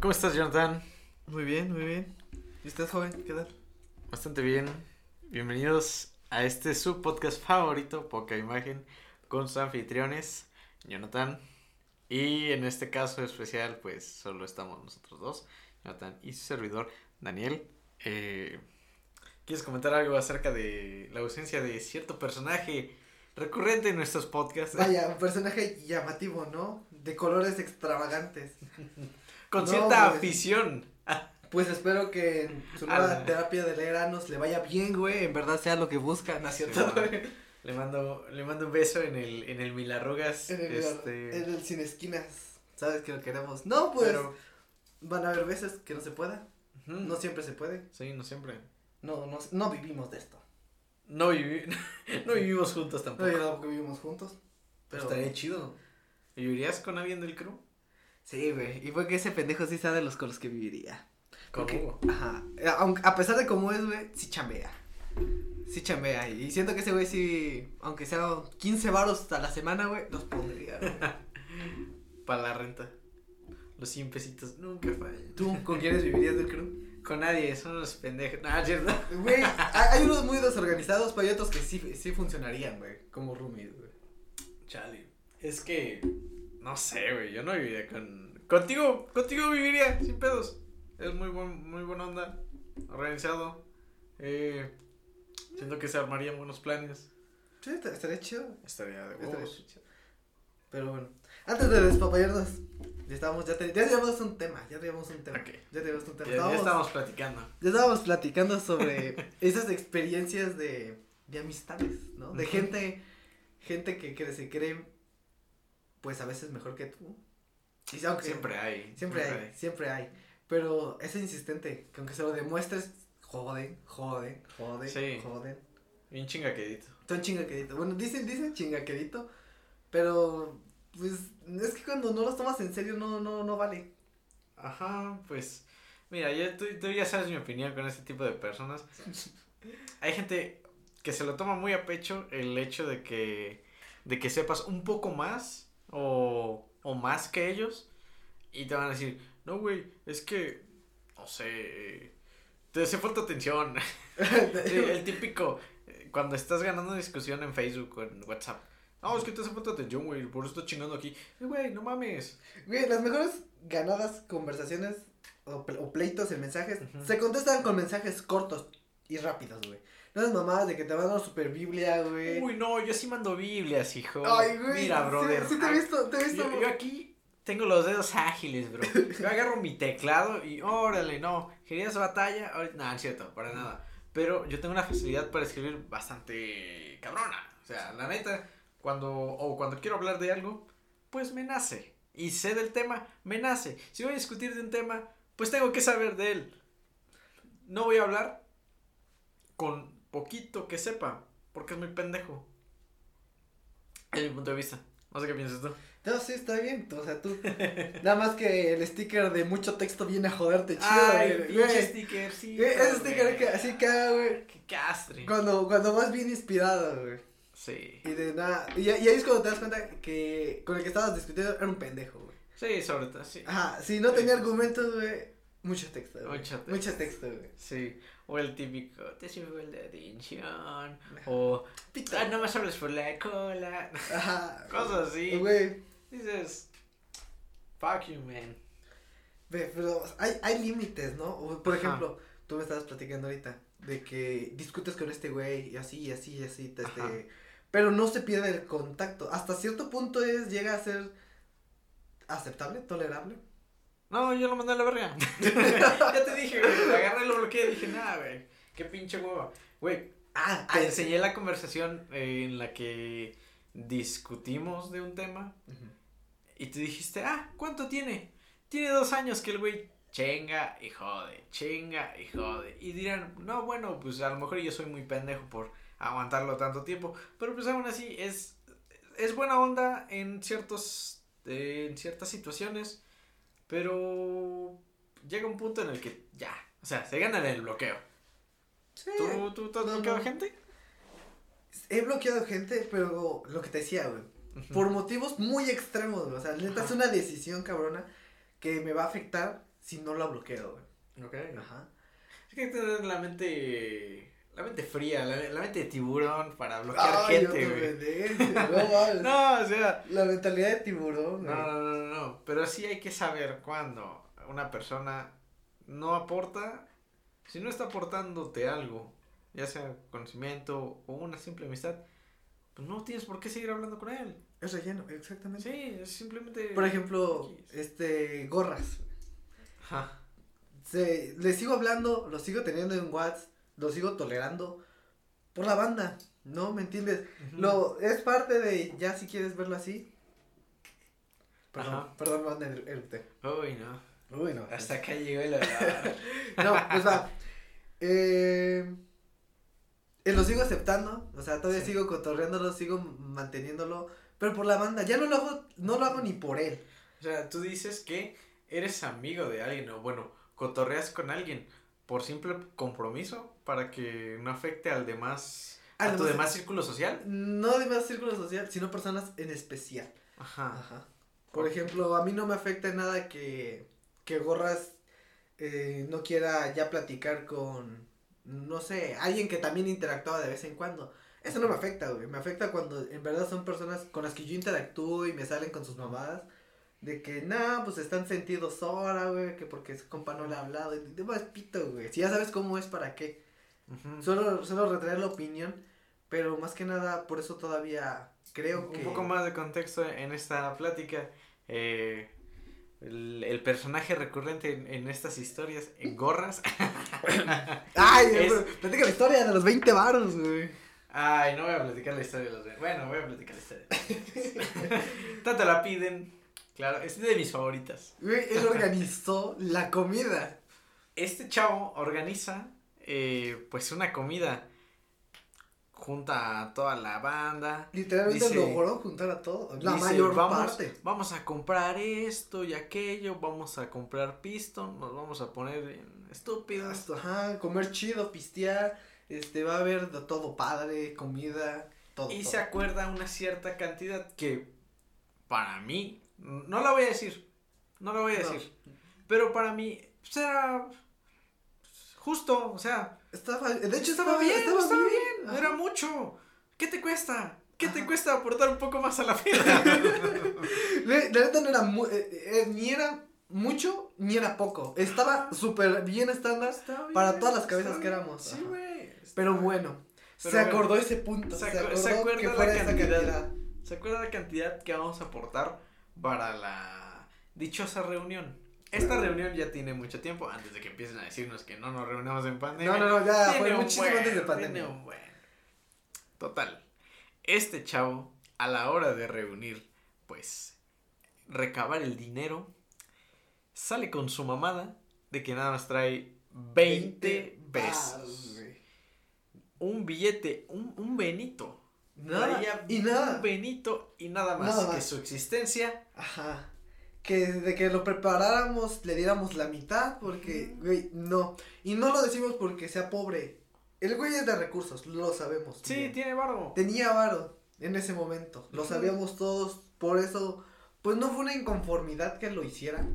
¿Cómo estás, Jonathan? Muy bien, muy bien. ¿Y usted, joven? ¿Qué tal? Bastante bien. Bienvenidos a este su podcast favorito, Poca Imagen, con sus anfitriones, Jonathan. Y en este caso especial, pues solo estamos nosotros dos, Jonathan y su servidor, Daniel. Eh, ¿Quieres comentar algo acerca de la ausencia de cierto personaje recurrente en nuestros podcasts? Vaya, un personaje llamativo, ¿no? De colores extravagantes. Con No, cierta afición. Pues espero que en su Ah, nueva terapia de leer anos le vaya bien, güey. En verdad sea lo que busca, ¿no es cierto, Sí, güey? Le mando, le mando un beso en el, en el Milarrugas. En el, este, en el sin esquinas. ¿Sabes que lo queremos? No, pues pero- van a haber veces que no se pueda. No siempre se puede. Sí, no siempre. No, no, no vivimos de esto. No, vivi- no vivimos juntos No, tampoco. tampoco vivimos juntos. Pero Estaría chido. ¿Vivirías con alguien del crew? Sí, güey. Y fue que ese pendejo sí sabe los con los que viviría. Porque- Hugo. Ajá. Aunque- A pesar de cómo es, güey, sí chambea. Sí chambea. Y siento que ese güey sí, aunque sea 15 varos a la semana, güey, los pondría, güey. Para la renta. Los 100 pesitos nunca fallan. ¿Tú con quiénes vivirías del crew? Con nadie, son unos pendejos. No, cierto. Güey, hay, hay unos muy desorganizados, pero hay otros que sí, sí funcionarían, güey. Como roomies, güey. Chale. Es que. No sé, güey. Yo no viviría con. Contigo, contigo viviría, sin pedos. Es muy buen, muy buena onda. Organizado. Eh, siento que se armarían buenos planes. Sí, est- estaría chido. Estaría de Estaría huevos. chido. Pero bueno, antes de despapallarnos, ya estábamos, ya, te- ya teníamos un tema, ya teníamos un tema. Ok. Ya teníamos un tema. ya Estábamos- estábamos platicando. Ya estábamos platicando sobre esas experiencias de, de amistades, ¿no? De gente, gente que, que se cree, pues a veces mejor que tú. Y aunque Siempre hay. siempre hay, siempre hay. Pero es insistente, que aunque se lo demuestres, joden, joden, joden, Sí. joden. Bien chingaquedito. Son chingaquedito. Bueno, dicen, dicen chingaquedito, pero pues es que cuando no los tomas en serio no, no, no vale. Ajá, pues. Mira, ya, tú, tú ya sabes mi opinión con este tipo de personas. Hay gente que se lo toma muy a pecho el hecho de que, de que sepas un poco más o, o más que ellos y te van a decir, no, güey, es que, no sé, te hace falta atención. Sí, el típico, eh, cuando estás ganando discusión en Facebook o en WhatsApp. No, es que te hace falta atención, güey, por eso estoy chingando aquí. Güey, no mames. Güey, las mejores ganadas conversaciones o, ple- o pleitos en mensajes se contestan con mensajes cortos y rápidos, güey. No es mamadas de que te mandan super biblia, güey. Uy, no, yo sí mando Biblias, hijo. Ay, güey. Mira, sí- brother. Sí, te he visto, te he visto. yo, yo aquí tengo los dedos ágiles, bro. Yo agarro mi teclado y órale, no. ¿Querías batalla? Ahorita- No, es cierto, para nada. Pero yo tengo una facilidad para escribir bastante cabrona. O sea, la neta, cuando, o cuando quiero hablar de algo, pues me nace. Y sé del tema, me nace. Si voy a discutir de un tema, pues tengo que saber de él. No voy a hablar con poquito que sepa, porque es muy pendejo. Es mi punto de vista. No sé qué piensas tú. No, sí, está bien. O sea, tú. Nada más que el sticker de mucho texto viene a joderte chido, Ay, güey. pinche güey. sticker, sí. Güey, Ese sticker que así caga, güey. Qué castre. Cuando, cuando vas bien inspirado, güey. Sí. Y de nada. Y, y ahí es cuando te das cuenta que con el que estabas discutiendo era un pendejo, güey. Sí, sobre todo, sí. Ajá, si no tenía argumentos, güey. Mucho texto, güey. Mucho texto. Mucho texto, güey. Sí. O el típico, te sirve el de atención. O, ah, no más hablas por la cola. Ajá. Cosas así. Güey. Dices, fuck you, man. Ve, pero hay, hay límites, ¿no? Por Ajá. ejemplo, tú me estabas platicando ahorita de que discutes con este güey y así, y así, y así, te- este, pero no se pierde el contacto. Hasta cierto punto es, llega a ser aceptable, tolerable. No, yo lo mandé a la verga. ya te dije, güey. Lo agarré, lo bloqueé y dije, nada, güey. Qué pinche hueva. Güey, Ah, te enseñé la conversación eh, en la que discutimos de un tema. Y tú dijiste, ah, ¿cuánto tiene? Tiene dos años que el güey chinga y jode, chinga y jode. Y dirán, no, bueno, pues a lo mejor yo soy muy pendejo por aguantarlo tanto tiempo. Pero pues aún así es, es buena onda en ciertos, eh, en ciertas situaciones. Pero llega un punto en el que ya, o sea, se gana el bloqueo. Sí. ¿Tú, tú, tú has No, bloqueado no. gente? He bloqueado gente, pero lo que te decía, güey. Por motivos muy extremos, güey. O sea, neta es una decisión cabrona que me va a afectar si no la bloqueo, güey. Ok. Ajá. Es que hay que tener la mente. La mente fría, la, la mente de tiburón para bloquear Ay, gente, güey. no. No, o sea. La mentalidad de tiburón, No, no, no, no, no. Pero sí hay que saber cuándo una persona no aporta. Si no está aportándote algo, ya sea conocimiento o una simple amistad, pues no tienes por qué seguir hablando con él. Es relleno, exactamente. Sí, es simplemente. Por ejemplo, este, gorras. Ajá. Se, le sigo hablando, lo sigo teniendo en WhatsApp, lo sigo tolerando por la banda, ¿no? ¿Me entiendes? Ujú. Lo, es parte de, ya si quieres verlo así. Perdón, Ajá. perdón, el- Uy, no. Uy, no. Hasta acá llegó el. No, pues va. Eh, eh, lo sigo aceptando, o sea, todavía Sí. sigo cotorreándolo, sigo manteniéndolo, pero por la banda, ya no lo hago, no lo hago ni por él. O sea, tú dices que eres amigo de alguien o bueno, cotorreas con alguien por simple compromiso para que no afecte al demás, a tu demás- demás círculo social. No de más círculo social, sino personas en especial. Ajá. Ajá. Por ejemplo, a mí no me afecta nada que, que Gorras eh, no quiera ya platicar con, no sé, alguien que también interactuaba de vez en cuando. Eso no me afecta, güey. Me afecta cuando en verdad son personas con las que yo interactúo y me salen con sus mamadas. De que, nah, pues están sentidos ahora, güey, que porque su compa no le ha hablado. Y de más pito, güey. Si ya sabes cómo es, ¿para qué? Solo, solo retraer la opinión, pero más que nada, por eso todavía creo que... Un poco más de contexto en esta plática. eh, el, el personaje recurrente en, en estas historias, en gorras. Ay, Es- pero platica la historia de los 20 varos, güey. Ay, no voy a platicar la historia de los. Bueno, voy a platicar la historia. Tanto la piden. Claro, es de mis favoritas. Güey, él organizó la comida. Este chavo organiza, eh, pues, una comida. Junta a toda la banda. Literalmente Dice- logró juntar a todo. La Dice, mayor vamos, parte. Vamos a comprar esto y aquello. Vamos a comprar piston. Nos vamos a poner estúpidos. Ajá, comer chido, pistear. Este, va a haber de todo padre, comida, todo. Y todo. se acuerda una cierta cantidad que para mí, no la voy a decir, no la voy a No. decir, pero para mí será justo, o sea, Estaba, de hecho, estaba bien, estaba, bien, era mucho. ¿Qué te cuesta? ¿Qué te cuesta aportar un poco más a la fiesta? La neta no era mu- eh, eh, ni era mucho, ni era poco. Estaba súper bien estándar. Bien, Para todas las cabezas que éramos, Sí, güey. Pero bueno, Pero se bueno, acordó ese punto. se Se, acu- acordó se acuerda que la esa cantidad. ¿Se acuerda la cantidad que vamos a aportar para la dichosa reunión? Esta reunión ya tiene mucho tiempo, antes de que empiecen a decirnos que no nos reunimos en pandemia. No, no, no, ya Tiene fue muchísimo buen, antes de tiene pandemia. un buen. Total. Este chavo, a la hora de reunir, pues, recabar el dinero, sale con su mamada de que nada más trae 20 varos, pesos. güey. Un billete, un, un benito. Nada, Traía y nada. Un benito y nada más Nada que su existencia. Ajá. Que de que lo preparáramos le diéramos la mitad porque, güey, no. Y no lo decimos porque sea pobre. El güey es de recursos, lo sabemos. Sí, bien. tiene barro. Tenía varo en ese momento. Lo sabíamos todos. Por eso, pues no fue una inconformidad que lo hiciera.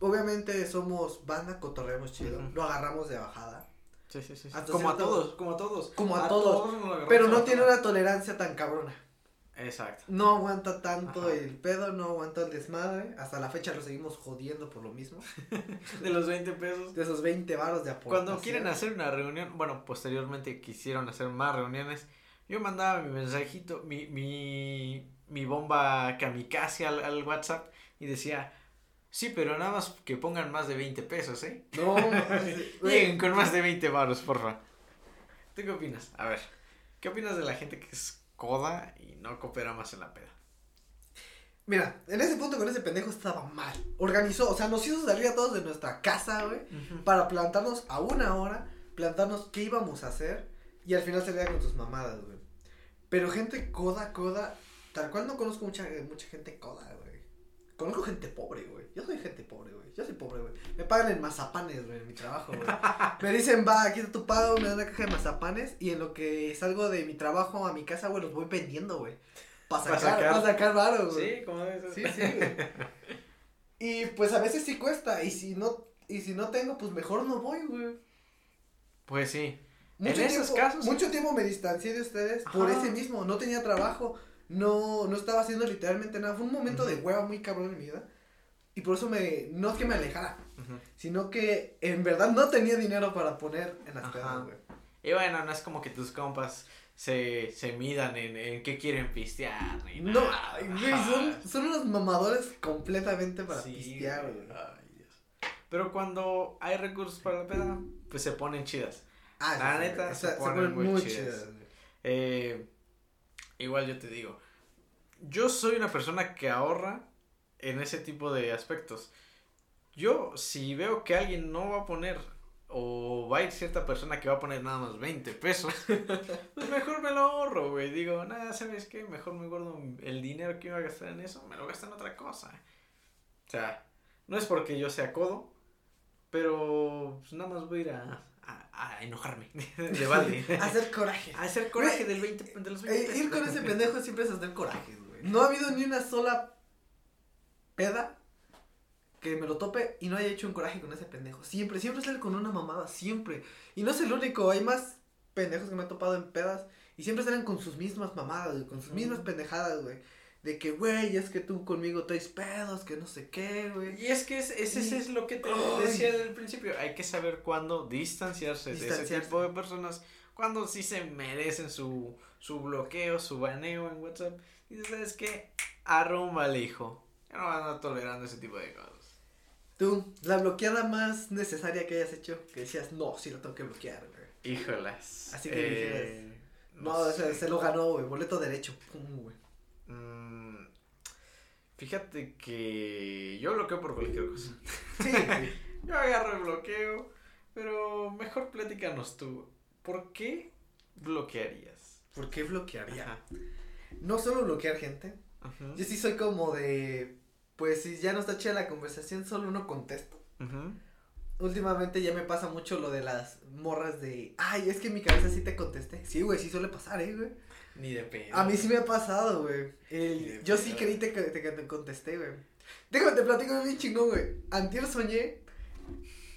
Obviamente somos banda, cotorreamos chido. Lo agarramos de bajada. Sí, sí, sí. sí. Hasta Como a todos, como a todos. Como a todos, Pero no tiene una tolerancia tan cabrona. Exacto. No aguanta tanto Ajá. el pedo, no aguanta el desmadre. Hasta la fecha lo seguimos jodiendo por lo mismo. De los 20 pesos. De esos 20 varos de aportación. Cuando quieren hacer una reunión, bueno, posteriormente quisieron hacer más reuniones, yo mandaba mi mensajito, mi, mi, mi bomba kamikaze al, al WhatsApp y decía, sí, pero nada más que pongan más de 20 pesos, ¿eh? No. Lleguen con más de 20 varos, porfa. ¿Tú qué opinas? A ver, ¿qué opinas de la gente que es coda y no coopera más en la peda? Mira, en ese punto con ese pendejo estaba mal. Organizó, o sea, nos hizo salir a todos de nuestra casa, güey. Para plantarnos a una hora, plantarnos qué íbamos a hacer. Y al final salía con sus mamadas, güey. Pero gente coda, coda. Tal cual no conozco mucha, mucha gente coda, güey. Conozco gente pobre, güey. Yo soy gente pobre, güey. Yo soy pobre, güey. Me pagan en mazapanes, güey, en mi trabajo, güey. me dicen, va, aquí está tu pago, me dan una caja de mazapanes. Y en lo que salgo de mi trabajo a mi casa, güey, los voy vendiendo, güey. Para Pa' sacar, sacar. para sacar varo, güey. Sí, como debe. Sí, sí, güey. Y pues a veces sí cuesta. Y si no, y si no tengo, pues mejor no voy, güey. Pues sí. Mucho en tiempo, esos casos. Mucho tiempo me distancié de ustedes por ese mismo. No tenía trabajo. No, no estaba haciendo literalmente nada. Fue un momento de hueva muy cabrón en mi vida. Y por eso me, no es que me alejara, sino que en verdad no tenía dinero para poner en las pedas, güey. Y bueno, no es como que tus compas se, se midan en, en qué quieren pistear. Ni No, güey, son, son unos mamadores completamente para Sí, pistear, güey. güey. Ay, Dios. Pero cuando hay recursos para la peda, pues se ponen chidas. Ah, La sí, neta, se sea, se ponen ponen muy muy chidas. Eh, igual yo te digo, yo soy una persona que ahorra en ese tipo de aspectos. Yo, si veo que alguien no va a poner, o va a ir cierta persona que va a poner nada más 20 pesos, pues mejor me lo ahorro, güey. Digo, nada, ¿sabes qué? Mejor me guardo el dinero que iba a gastar en eso, me lo gasto en otra cosa. O sea, no es porque yo sea codo, pero pues, nada más voy a ir a, a, enojarme de balde. Hacer coraje. A hacer coraje del 20, de los 20 Eh, pesos. ir con ese pendejo siempre es hacer coraje, güey. No ha habido ni una sola peda que me lo tope y no haya hecho un coraje con ese pendejo. Siempre, siempre sale con una mamada, siempre. Y no es el único, hay más pendejos que me he topado en pedas y siempre salen con sus mismas mamadas, güey, con sus mismas pendejadas, güey. De que, güey, es que tú conmigo traes pedos, que no sé qué, güey. Y es que es, ese, ese es lo que te Ay. decía desde el principio. Hay que saber cuándo distanciarse, de ese Distanciarse. tipo de personas. Cuando sí se merecen su, su bloqueo, su baneo en WhatsApp. Y ¿sabes qué? Arrúmbale, hijo. Ya no van a tolerando ese tipo de cosas. Tú, la bloqueada más necesaria que hayas hecho, que decías, no, sí lo tengo que bloquear, güey. Híjolas. Así que eh, No, o sea, sé. se lo ganó, güey, boleto derecho. Pum, güey. Fíjate que yo bloqueo por cualquier cosa. Sí. Yo agarro el bloqueo, pero mejor platícanos tú. ¿Por qué bloquearías? ¿Por qué bloquearía? Ajá. No solo bloquear gente. Yo sí soy como de. Pues si ya no está chida la conversación, solo uno contesta. ujú. Últimamente ya me pasa mucho lo de las morras de. Ay, es que en mi cabeza sí te contesté. Sí, güey, sí suele pasar, eh, güey. Ni de pedo. A mí sí me ha pasado, güey. El- Yo sí creí te, te, que te contesté, güey. Déjame, te platico bien chingón, güey. Antier soñé.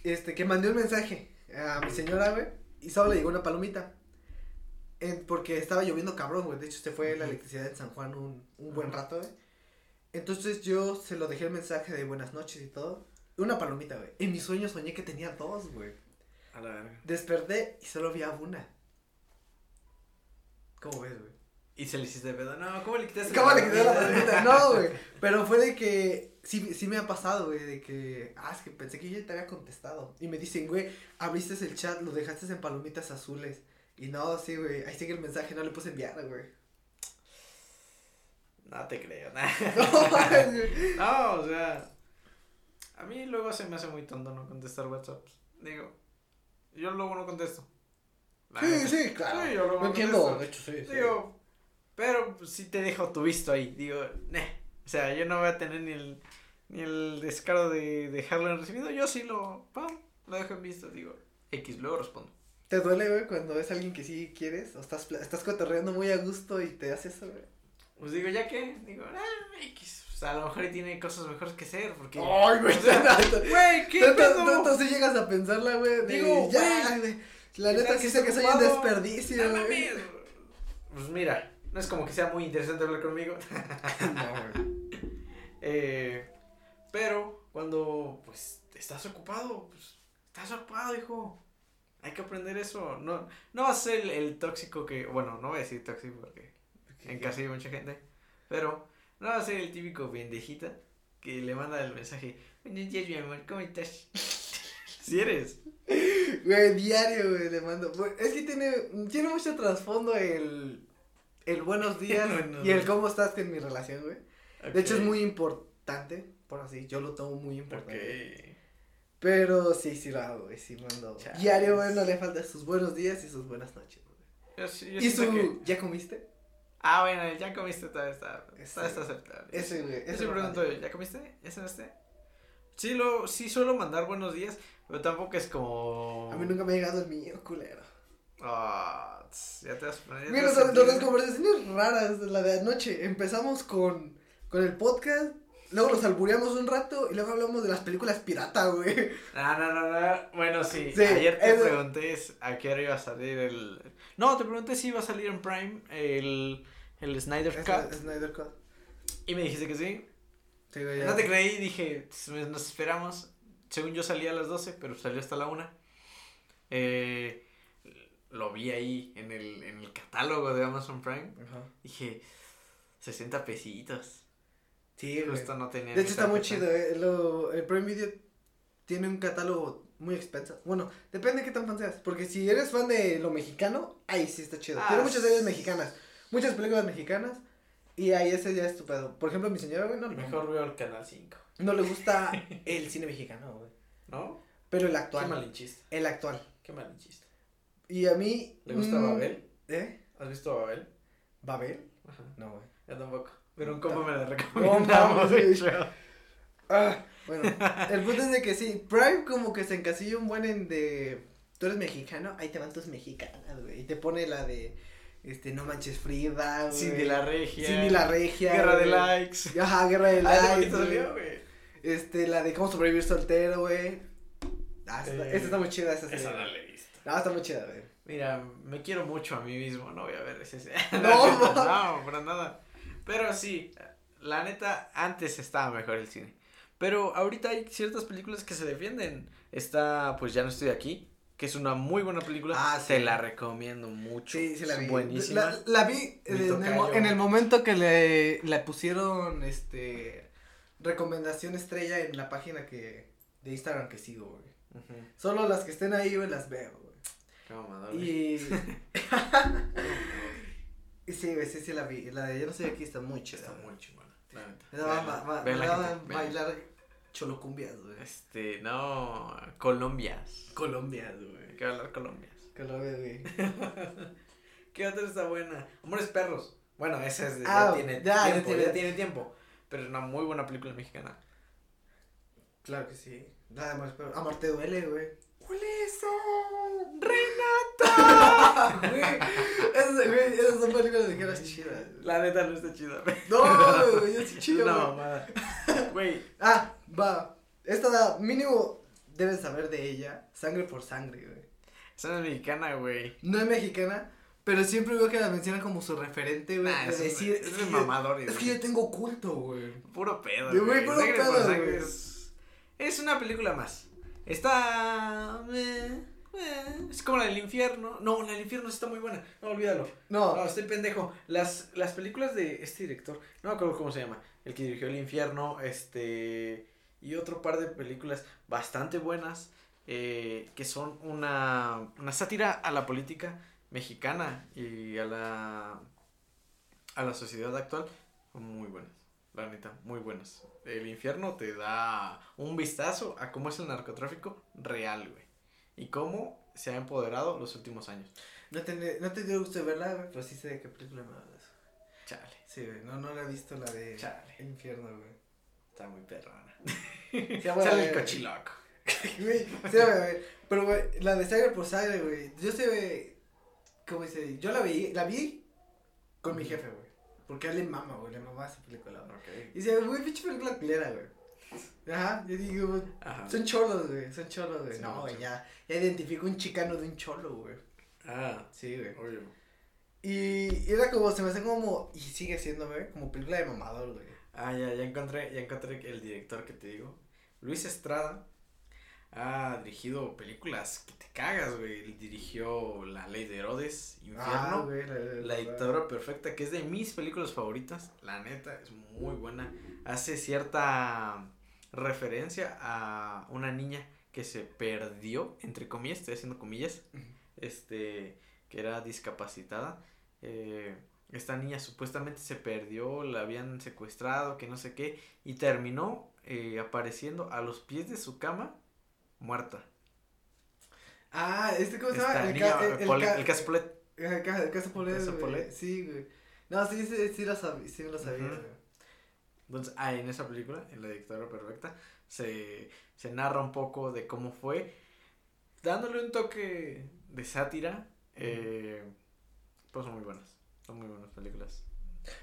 Este, que mandé un mensaje a mi señora, güey. Y solo le llegó una palomita. En- porque estaba lloviendo cabrón, güey. De hecho, se fue la electricidad en San Juan un, un buen rato, güey. Entonces yo se lo dejé el mensaje de buenas noches y todo. Una palomita, güey. En mis sueños soñé que tenía dos, güey. A la verga. Desperté y solo había una. ¿Cómo ves, güey? Y se le hiciste de pedo. No, ¿cómo le quitaste ¿Cómo le quité la palomita? No, güey. Pero fue de que sí, sí me ha pasado, güey, de que, ah, es que pensé que yo ya te había contestado. Y me dicen, güey, abriste el chat, lo dejaste en palomitas azules. Y no, sí, güey, ahí sigue el mensaje, no le puse enviar, güey. No te creo. güey. No, o sea. A mí luego se me hace muy tonto no contestar WhatsApp. Digo, yo luego no contesto. Sí, neta. sí, claro. Sí, yo Lo entiendo, contesto. de hecho, sí, sí. Digo, pero pues, sí te dejo tu visto ahí. Digo, "Neh". O sea, yo no voy a tener ni el, ni el descaro de dejarlo en recibido. Yo sí lo, pam, lo dejo en visto. Digo, X, luego respondo. ¿Te duele, güey, cuando ves a alguien que sí quieres? O estás, estás cotorreando muy a gusto y te hace eso, güey. Pues digo, ¿ya qué? Digo, ah, X. O sea, a lo mejor tiene cosas mejores que hacer. Porque. Ay, güey, o sea, Güey, ¿qué sí llegas a pensarla, güey. Digo, ya, güey. La neta ¿Estás que sé que soy un desperdicio, No güey. mames. Pues mira, no es como que sea muy interesante hablar conmigo. No. Eh, pero cuando pues estás ocupado, pues estás ocupado, hijo. Hay que aprender eso. No, no vas a ser el, el tóxico que, bueno, no voy a decir tóxico porque en casa hay mucha gente, pero no vas a ser el típico pendejita que le manda el mensaje, buenos días mi amor, ¿cómo estás? Si eres. Güey, diario, güey, le mando. Es que tiene, tiene mucho trasfondo el, el buenos días y el cómo estás en mi relación, güey. De hecho, es muy importante, por así, yo lo tomo muy importante. Pero sí, sí lo hago, güey, sí mando. Chales. Diario, güey, no le falta sus buenos días y sus buenas noches, güey. Yo yo Y su, que- ¿ya comiste? Ah, bueno, ya comiste todavía está, Ese- está, aceptable. Ese, güey, Yo ese me pregunto, falta. ¿ya comiste? ¿Ya cenaste? Sí, lo, sí suelo mandar buenos días, pero tampoco es como... A mí nunca me ha llegado el mío, culero. Ah, tss, ya te vas a poner... ya te Mira, son las conversaciones raras, la de anoche. Empezamos con, con el podcast, luego los albureamos un rato y luego hablamos de las películas pirata, güey. No, no, no, no. Bueno, sí. Sí, Ayer te eso- pregunté a qué hora iba a salir el. No, te pregunté si iba a salir en Prime el, el Snyder Cut. Snyder Cut. Y me dijiste que sí. Sí, güey. No te creí, dije, "Pues, nos esperamos. Según yo salía a las 12, pero salió hasta la 1. Eh, lo vi ahí en el, en el catálogo de Amazon Prime. Ajá. Dije, 60 pesitos. Sí. Justo no tenía. De hecho está muy chido, eh. Lo, el Prime Video tiene un catálogo muy expenso. Bueno, depende de qué tan fan seas. Porque si eres fan de lo mexicano, ahí sí está chido. Ah, tiene muchas series mexicanas. Muchas películas mexicanas. Y ahí ese ya es tu pedo. Por ejemplo, mi señora, güey, no, Mejor veo el canal 5. no le gusta el cine mexicano, güey. ¿No? Pero el Qué actual. malinchista. El actual. Qué malinchista. Y a mí. ¿Le gusta mm, Babel? ¿Eh? ¿Has visto Babel? ¿Babel? Ajá. No, güey. Yo tampoco. Pero un compa me la recomendamos, güey. Ah, bueno, el punto es de que sí, Prime como que se encasilla un buen en de, tú eres mexicano, ahí te van tus mexicanas, güey, y te pone la de, este, no manches Frida, güey. Cindy la Regia. Cindy la Regia. Guerra de likes. Ajá, Guerra de Ah, likes, salió, güey. Este, la de cómo sobrevivir soltero, güey. Ah, esta, Eh, esta está muy chida, esa serie. Esa no la he visto. Ah, está muy chida, güey. Mira, me quiero mucho a mí mismo, no voy a ver ese. No, no, no. para nada. Pero sí, la neta, antes estaba mejor el cine. Pero ahorita hay ciertas películas que se defienden. Está, pues ya no estoy aquí, que es una muy buena película. Ah, sí. Te la recomiendo mucho. Sí, sí la vi. Buenísima. La, la vi en el, en momento que le, le pusieron, este, recomendación estrella en la página que, de Instagram que sigo, güey. Solo las que estén ahí, güey, las veo, güey. Y, sí, güey, sí, sí la vi. La de Yo no soy aquí está muy chida. Está muy chingona. la neta. Me daban, bailar cholocumbias, güey. Este, no, Colombias. Colombias, güey. Que hablar Colombias. Colombia, güey. ¿Qué otra está buena? Amores perros. Bueno, esa es de, Ah, ya tiene ya, ya tiempo, tiene- ya tiene tiempo. Pero es una muy buena película mexicana. Claro que sí. Nada más, pero amor te duele, güey. ¿Cuál es eso? Güey, esas, son películas ligeras chidas. güey. La neta no está chida. No, güey, yo sí chido, No, mamada. Güey, Ah, va. Esta da, mínimo debes saber de ella. Sangre por sangre, güey. esa no es mexicana, güey. No es mexicana, pero siempre veo que la mencionan como su referente, güey. Nah, de es un- decir, es que un yo- mamador. Es que yo tengo culto, güey. Puro pedo, De güey. güey, puro Sangre por sangre es... Es una película más. Está... eh, eh, es como la del infierno. No, la del infierno está muy buena. No, olvídalo. No, No, estoy pendejo. Las, las películas de este director, no me acuerdo cómo se llama, el que dirigió El Infierno, este, y otro par de películas bastante buenas, eh, que son una, una sátira a la política mexicana y a la, a la sociedad actual, son muy buenas, la neta, muy buenas. El Infierno te da un vistazo a cómo es el narcotráfico real, güey, y cómo se ha empoderado los últimos años. no te, no te dio gusto verla, güey, pero sí sé de qué película me hablas. Chale, Sí, güey, no, no la he visto la de chale. El Infierno, güey. Está muy perrona. Sí, Sale el cochiloco. Güey, sí. Pero, güey, la de sangre por sangre, güey. Yo sé, güey. ¿Cómo dice? Yo la vi, la vi con mi jefe, güey. Porque a él le mama, güey. Le mama esa película, güey. Ok. Y dice, güey, pinche película culera, güey. Ajá, yo digo, Ajá. son cholos, güey. Son cholos, güey. Sí, no, güey, ya. Ya identifico un chicano de un cholo, güey. Ah, Sí, güey. obvio. Y, y era como, se me hace como, y sigue siendo, güey, como película de mamador, güey. Ah, ya, ya encontré, ya encontré el director que te digo. Luis Estrada ha dirigido películas que te cagas, güey. Él dirigió La Ley de Herodes, Ah, Infierno, güey, la, La Dictadura Perfecta, que es de mis películas favoritas. La neta, es muy buena. Hace cierta referencia a una niña que se perdió, entre comillas, estoy haciendo comillas, este, que era discapacitada. Eh, esta niña supuestamente se perdió, la habían secuestrado, que no sé qué, y terminó eh, apareciendo a los pies de su cama, muerta. Ah, este, ¿cómo se llama? El, ca- el, el. El caso, el caso Polet, caso güey. Polet. Sí, güey. No, sí, sí, sí lo sabía, sí lo sabía, güey. Entonces, ah, en esa película, en La Dictadura Perfecta, se, se narra un poco de cómo fue, dándole un toque de sátira. eh, pues son muy buenas, son muy buenas películas.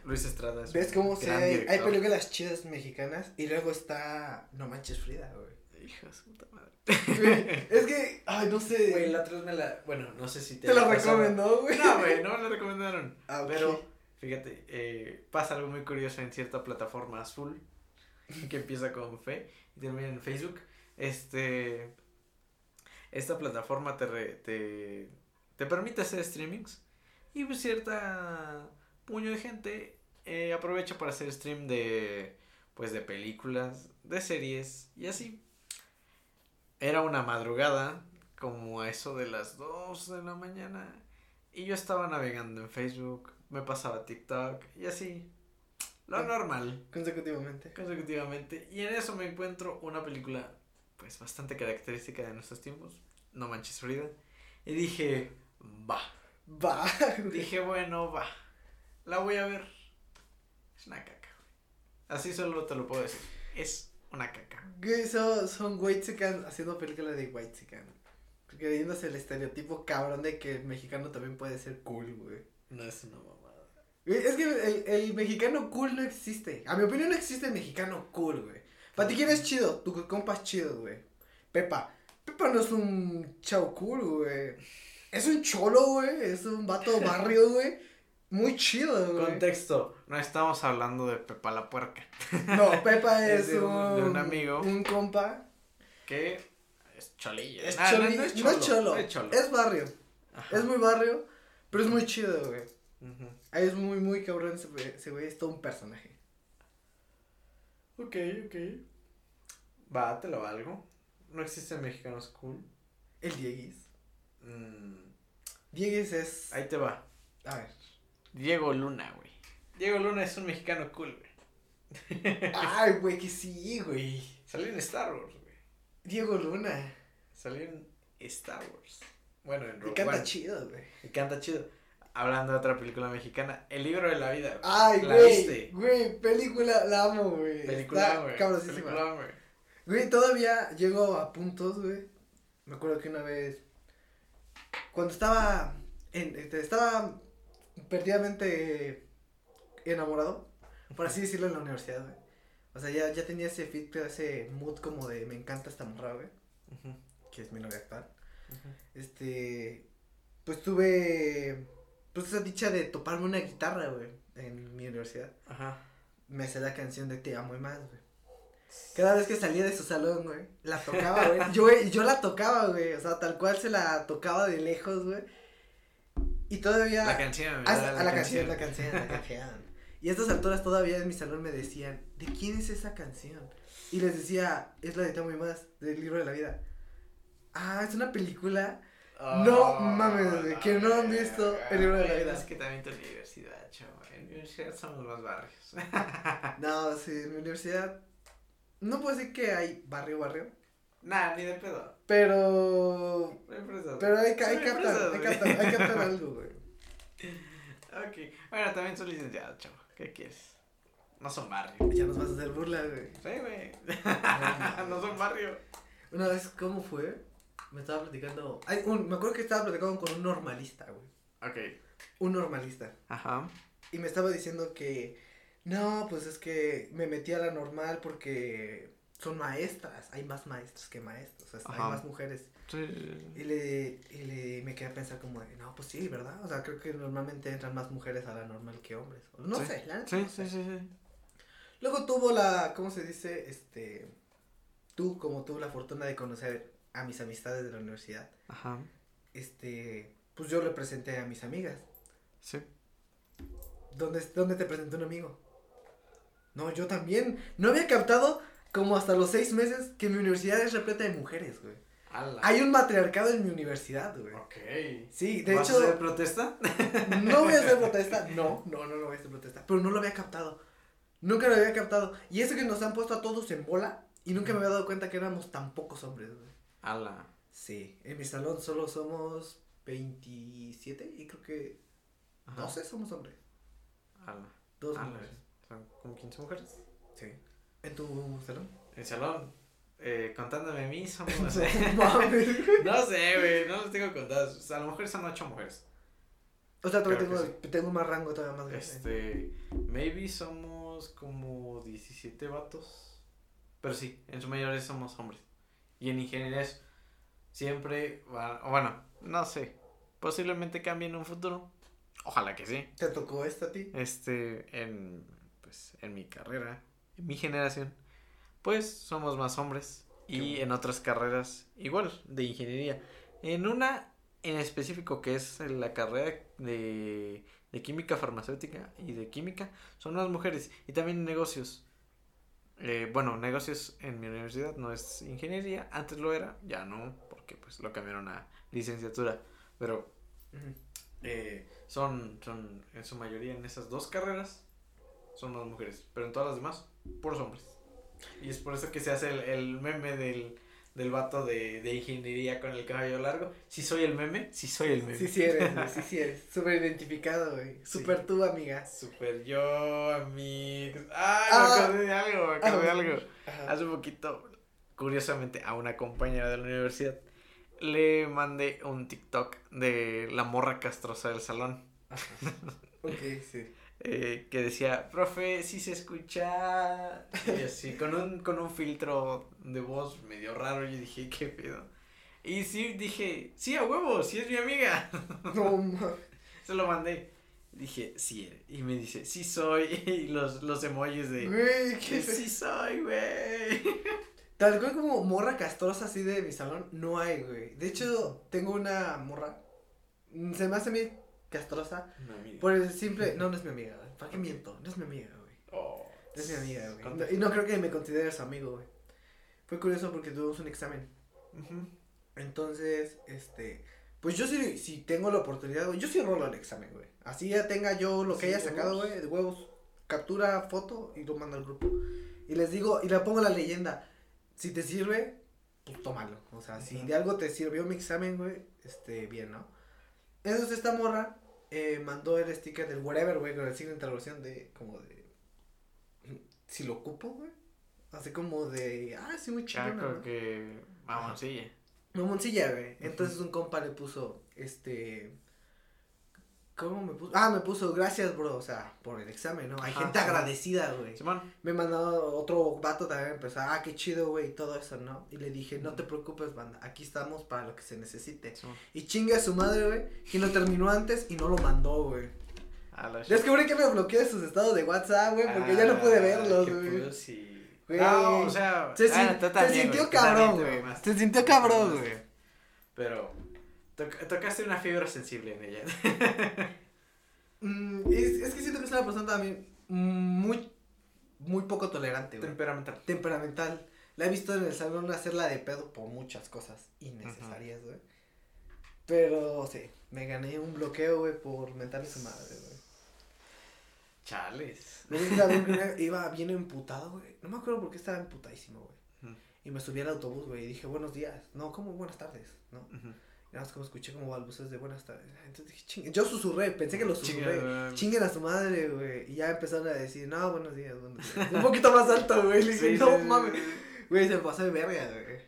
Luis Estrada. es ¿Ves cómo se hay, películas chidas mexicanas? Y luego está No Manches Frida, güey. Hijo de su puta madre. Güey, es que, ay, no sé. Güey, la otra vez me la. Bueno, no sé si te. te la recomendó, güey. No, güey, no me la recomendaron. Ah. Pero, fíjate, eh, pasa algo muy curioso en cierta plataforma azul que empieza con fe y termina en Facebook. Este. Esta plataforma te, re- te, te permite hacer streamings y pues cierta puño de gente eh, aprovecha para hacer stream de pues de películas, de series y así. Era una madrugada, como a eso de las 2 de la mañana, y yo estaba navegando en Facebook, me pasaba TikTok y así. Lo normal, Consecutivamente. consecutivamente. Y en eso me encuentro una película, pues bastante característica de nuestros tiempos, No Manches Frida. Y dije, va. Va. Dije, bueno, va. La voy a ver. Es una caca. Así solo te lo puedo decir. Es una caca. Güey, son, son Whitezican haciendo películas de Whitezican. Creyéndose el estereotipo cabrón de que el mexicano también puede ser cool, güey. No es una mamada. Es que el, el mexicano cool no existe. A mi opinión no existe el mexicano cool, güey. Para ti quién es chido, tu compa es chido, güey. Pepa. Pepa no es un chao cool, güey. Es un cholo, güey. Es un vato barrio, güey. Muy chido, güey. Contexto, no estamos hablando de Pepa la puerca. No, Pepa es, un- de un amigo. Un compa. Que es cholillo. Es Ah, choli- no, no es no cholo. es cholo. Es cholo. Es barrio. Ajá. Es muy barrio. Pero es muy chido, güey. Ujú. Es muy, muy cabrón ese güey. Ese güey es todo un personaje. Ok, ok. Va, te lo valgo. No existen mexicanos cool. El Dieguis. Mm, Dieguis es. ahí te va. A ver. Diego Luna, güey. Diego Luna es un mexicano cool, güey. Ay, güey, que sí, güey. Salió en Star Wars, güey. Diego Luna. Salió en Star Wars. Bueno, en Me Rogue canta One. chido, güey. Me canta chido. Hablando de otra película mexicana, El libro de la vida. güey. Ay, ¿La güey. viste? Güey, película, la amo, güey. Película, Está güey. cabrosísima. Película, güey. Güey, todavía llego a puntos, güey. Me acuerdo que una vez. Cuando estaba. En, este, estaba perdidamente enamorado. Por así decirlo en la universidad, güey. O sea, ya, ya tenía ese fit, ese mood como de me encanta esta morra, güey. Ujú, Que es mi novia actual. Este. Pues tuve. Pues esa dicha de toparme una guitarra, güey. En mi universidad. Ajá. Me hacía la canción de Te amo y más, güey. Cada vez que salía de su salón, güey, la tocaba, güey. Yo, yo la tocaba, güey. O sea, tal cual se la tocaba de lejos, güey. Y todavía. La canción, a, ¿verdad? a la, canción, la canción, la canción. Y a estas alturas todavía en mi salón me decían, ¿de quién es esa canción? Y les decía, es la de Te amo y más, del libro de la vida. Ah, es una película. No mames, güey, que no han visto El libro de la vida. Es que también tu universidad, chavo. En mi universidad somos los barrios. No, sí, en mi universidad. No puedo decir que hay barrio, barrio. Nah, ni de pedo. Pero. No. Pero hay que, hay captar, hay captar, hay captar algo, güey. Ok. Bueno, también soy licenciado, chavo. ¿Qué quieres? No son barrio. Ya nos vas a hacer burla, güey. Sí, güey. no son barrio. Una vez, ¿cómo fue? Me estaba platicando. Ay, un- me acuerdo que estaba platicando con un normalista, güey. Ok. Un normalista. Ajá. Y me estaba diciendo que. No, pues es que me metí a la normal porque son maestras. Hay más maestros que maestros. O sea, hay más mujeres. Sí. Y le, y le me quedé a pensar como de, no, pues sí, ¿verdad? O sea, creo que normalmente entran más mujeres a la normal que hombres. No Sí. sé, la neta Sí, no sé. sí, sí, sí. Luego tuvo la, ¿cómo se dice? Este, tú como tuvo la fortuna de conocer a mis amistades de la universidad, Ajá. este, pues yo le presenté a mis amigas. Sí. ¿Dónde, dónde te presentó un amigo? No, yo también. No había captado como hasta los seis meses que mi universidad es repleta de mujeres, güey. Ala. Hay un matriarcado en mi universidad, güey. Ok. Sí, de ¿Vas hecho, a hacer protesta? no voy a hacer protesta. No, no, no, no voy a hacer protesta. Pero no lo había captado. Nunca lo había captado. Y eso que nos han puesto a todos en bola. Y nunca me había dado cuenta que éramos tan pocos hombres, güey. Ala. Sí, en mi salón solo somos 27 y creo que Ajá. 12 somos hombres. Ala. Dos Ala. mujeres. Son como 15 mujeres. Sí. ¿En tu salón? El salón. Eh, contándome a mí, somos. No mames. no sé, güey. No los tengo contados. A lo mejor son 8 mujeres. O sea, todavía tengo, tengo más rango todavía más grande. Este, maybe somos como 17 vatos. Pero sí, en su mayoría somos hombres. Y en ingeniería siempre va, o bueno, no sé, posiblemente cambie en un futuro. Ojalá que sí. ¿Te tocó esta a ti? Este, en, pues, en mi carrera, en mi generación, pues somos más hombres. Y bueno. en otras carreras, igual, de ingeniería. En una en específico, que es la carrera de, de química farmacéutica y de química, son más mujeres. Y también negocios. Eh, bueno, negocios en mi universidad no es ingeniería, antes lo era, ya no, porque pues lo cambiaron a licenciatura. Pero eh, son, son en su mayoría en esas dos carreras son más mujeres, pero en todas las demás, puros hombres. Y es por eso que se hace el, el meme del, del vato de, de ingeniería con el cabello largo. Si soy el meme, si soy el meme. Sí, sí eres, güey, sí, sí eres. Súper identificado, güey. Sí. Súper tú, amiga. Super yo, amigos. ¡Ay, Ah. me acordé de algo! Me acordé de Ah, algo. Ajá. Hace poquito, curiosamente, a una compañera de la universidad le mandé un TikTok de la morra castrosa del salón. Ok, sí. Eh, que decía, profe, si se escucha. Y así, con un, con un filtro de voz medio raro. Yo dije, ¿qué pedo? Y sí, dije, sí, a huevo, sí es mi amiga. No, ma- Se lo mandé. Dije, sí, eres. y me dice, sí soy. Y los, los emojis de, Güey, que sí soy, güey. Tal cual como morra castrosa así de mi salón, no hay, güey. De hecho, tengo una morra. mm, Se me hace a mí castrosa. Por el simple. No, no es mi amiga, güey. ¿Para qué miento? No es mi amiga, güey. Oh, No es mi amiga, güey. No- y no creo que me considere su amigo, güey. Fue curioso porque tuvimos un examen. Entonces, este. Pues yo sí, si tengo la oportunidad, güey. Yo sí rolo el examen, güey. Así ya tenga yo lo que Sí, haya sacado, huevos. güey, de huevos. Captura foto y lo mando al grupo. Y les digo, y le pongo la leyenda. Si te sirve, pues tómalo. O sea, si de algo te sirvió mi examen, güey, este, bien, ¿no? Entonces esta morra eh, mandó el sticker del whatever, güey, con el signo de interrogación de, como de, si lo ocupo, güey. Así como de, ah, sí, muy chido. Chaco que. Sí. Mamoncilla, güey. Entonces un compa le puso, este... ¿Cómo me puso? Ah, me puso, gracias, bro, o sea, por el examen, ¿no? Hay Ajá, gente Simón. agradecida, güey. Simón. Me mandó otro vato también, empezó, ah, qué chido, güey, y todo eso, ¿no? Y le dije, no te preocupes, banda, aquí estamos para lo que se necesite. Simón. Y chingue a su madre, güey, que lo terminó antes y no lo mandó, güey. Descubrí que me bloqueé sus estados de WhatsApp, güey, porque ya no pude verlos, qué güey. pussy. Güey. No, o sea, Se, ah, sin- sintió güey, cabrón, güey. Se sintió cabrón, güey. Pero toc- tocaste una fibra sensible en ella. Mm, es, es que siento que es una persona también muy, muy poco tolerante, güey. Temperamental. Temperamental. La he visto en el salón hacerla de pedo por muchas cosas innecesarias, güey. Pero sí, me gané un bloqueo, güey, por mentarle a su madre, güey. Chales. Iba bien, emputado, güey. No me acuerdo por qué estaba emputadísimo, güey. Y me subí al autobús, güey, y dije, buenos días. No, como buenas tardes, ¿no? Y nada más como escuché como balbuces de buenas tardes. Entonces dije, chingue. Yo susurré, pensé que lo susurré. Chinguen a su madre, güey. Y ya empezaron a decir, no, buenos días, buenos días. Un poquito más alto, güey. Le dije, Sí, no sí, mames. Güey, se me pasó de verga, güey.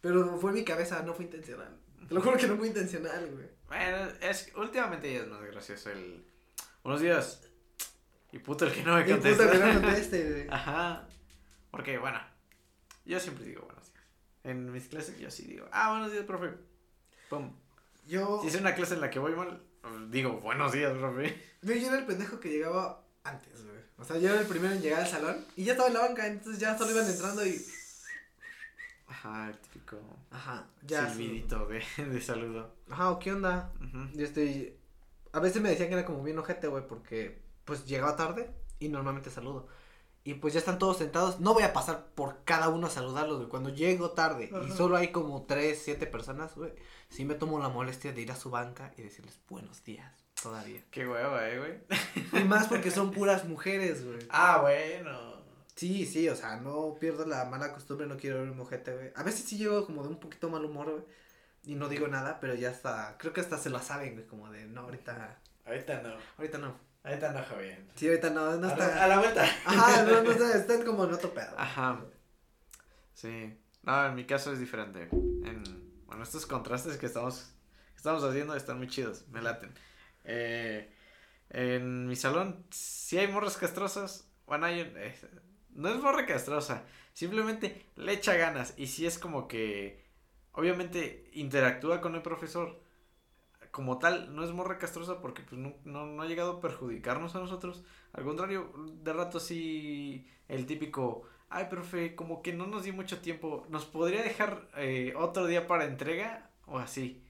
Pero fue mi cabeza, no fue intencional. Te lo juro que no fue intencional, güey. Bueno, es que últimamente ya es más gracioso el. Buenos días. Y puto el que no me Y contesta. puta que no conteste, güey. Ajá. Porque, bueno, yo siempre digo buenos días. En mis clases yo sí digo, ah, buenos días, profe. Pum. Yo, Si es una clase en la que voy mal, digo buenos días, profe. güey, yo era el pendejo que llegaba antes, güey. O sea, yo era el primero en llegar al salón y ya estaba en la banca, entonces ya solo iban entrando y. Ajá, el típico Ajá, ya. silbidito de, de saludo. Ajá, ¿o qué onda? Ujú. Y este, a veces me decían que era como bien ojete, güey, porque pues llegaba tarde y normalmente saludo. Y pues ya están todos sentados. No voy a pasar por cada uno a saludarlos, güey. Cuando llego tarde y solo hay como tres, siete personas, güey. Sí me tomo la molestia de ir a su banca y decirles buenos días, todavía. Qué hueva, eh, güey. Y más porque son puras mujeres, güey. Ah, bueno. Sí, sí, o sea, no pierdo la mala costumbre, no quiero ver un ojete, güey. A veces sí llego como de un poquito mal humor, güey. Y no digo nada, pero ya está, creo que hasta se lo saben, güey, como de, no, ahorita, Ahorita no. ahorita no. Ahorita no, Javier. Sí, ahorita no, no A está. la, a la vuelta. Ajá, no, no está, están como en otro pedo. Ajá. Sí. No, en mi caso es diferente. En, bueno, estos contrastes que estamos, que estamos haciendo están muy chidos. Me laten. Eh, en mi salón, si hay morras castrosas, bueno, hay, eh, no es morra castrosa, simplemente le echa ganas. Y si es como que, obviamente, interactúa con el profesor. Como tal, no es morra castrosa porque pues, no, no, no ha llegado a perjudicarnos a nosotros. Al contrario, de rato sí, el típico, ay, profe, como que no nos dio mucho tiempo, ¿nos podría dejar eh, otro día para entrega? O así.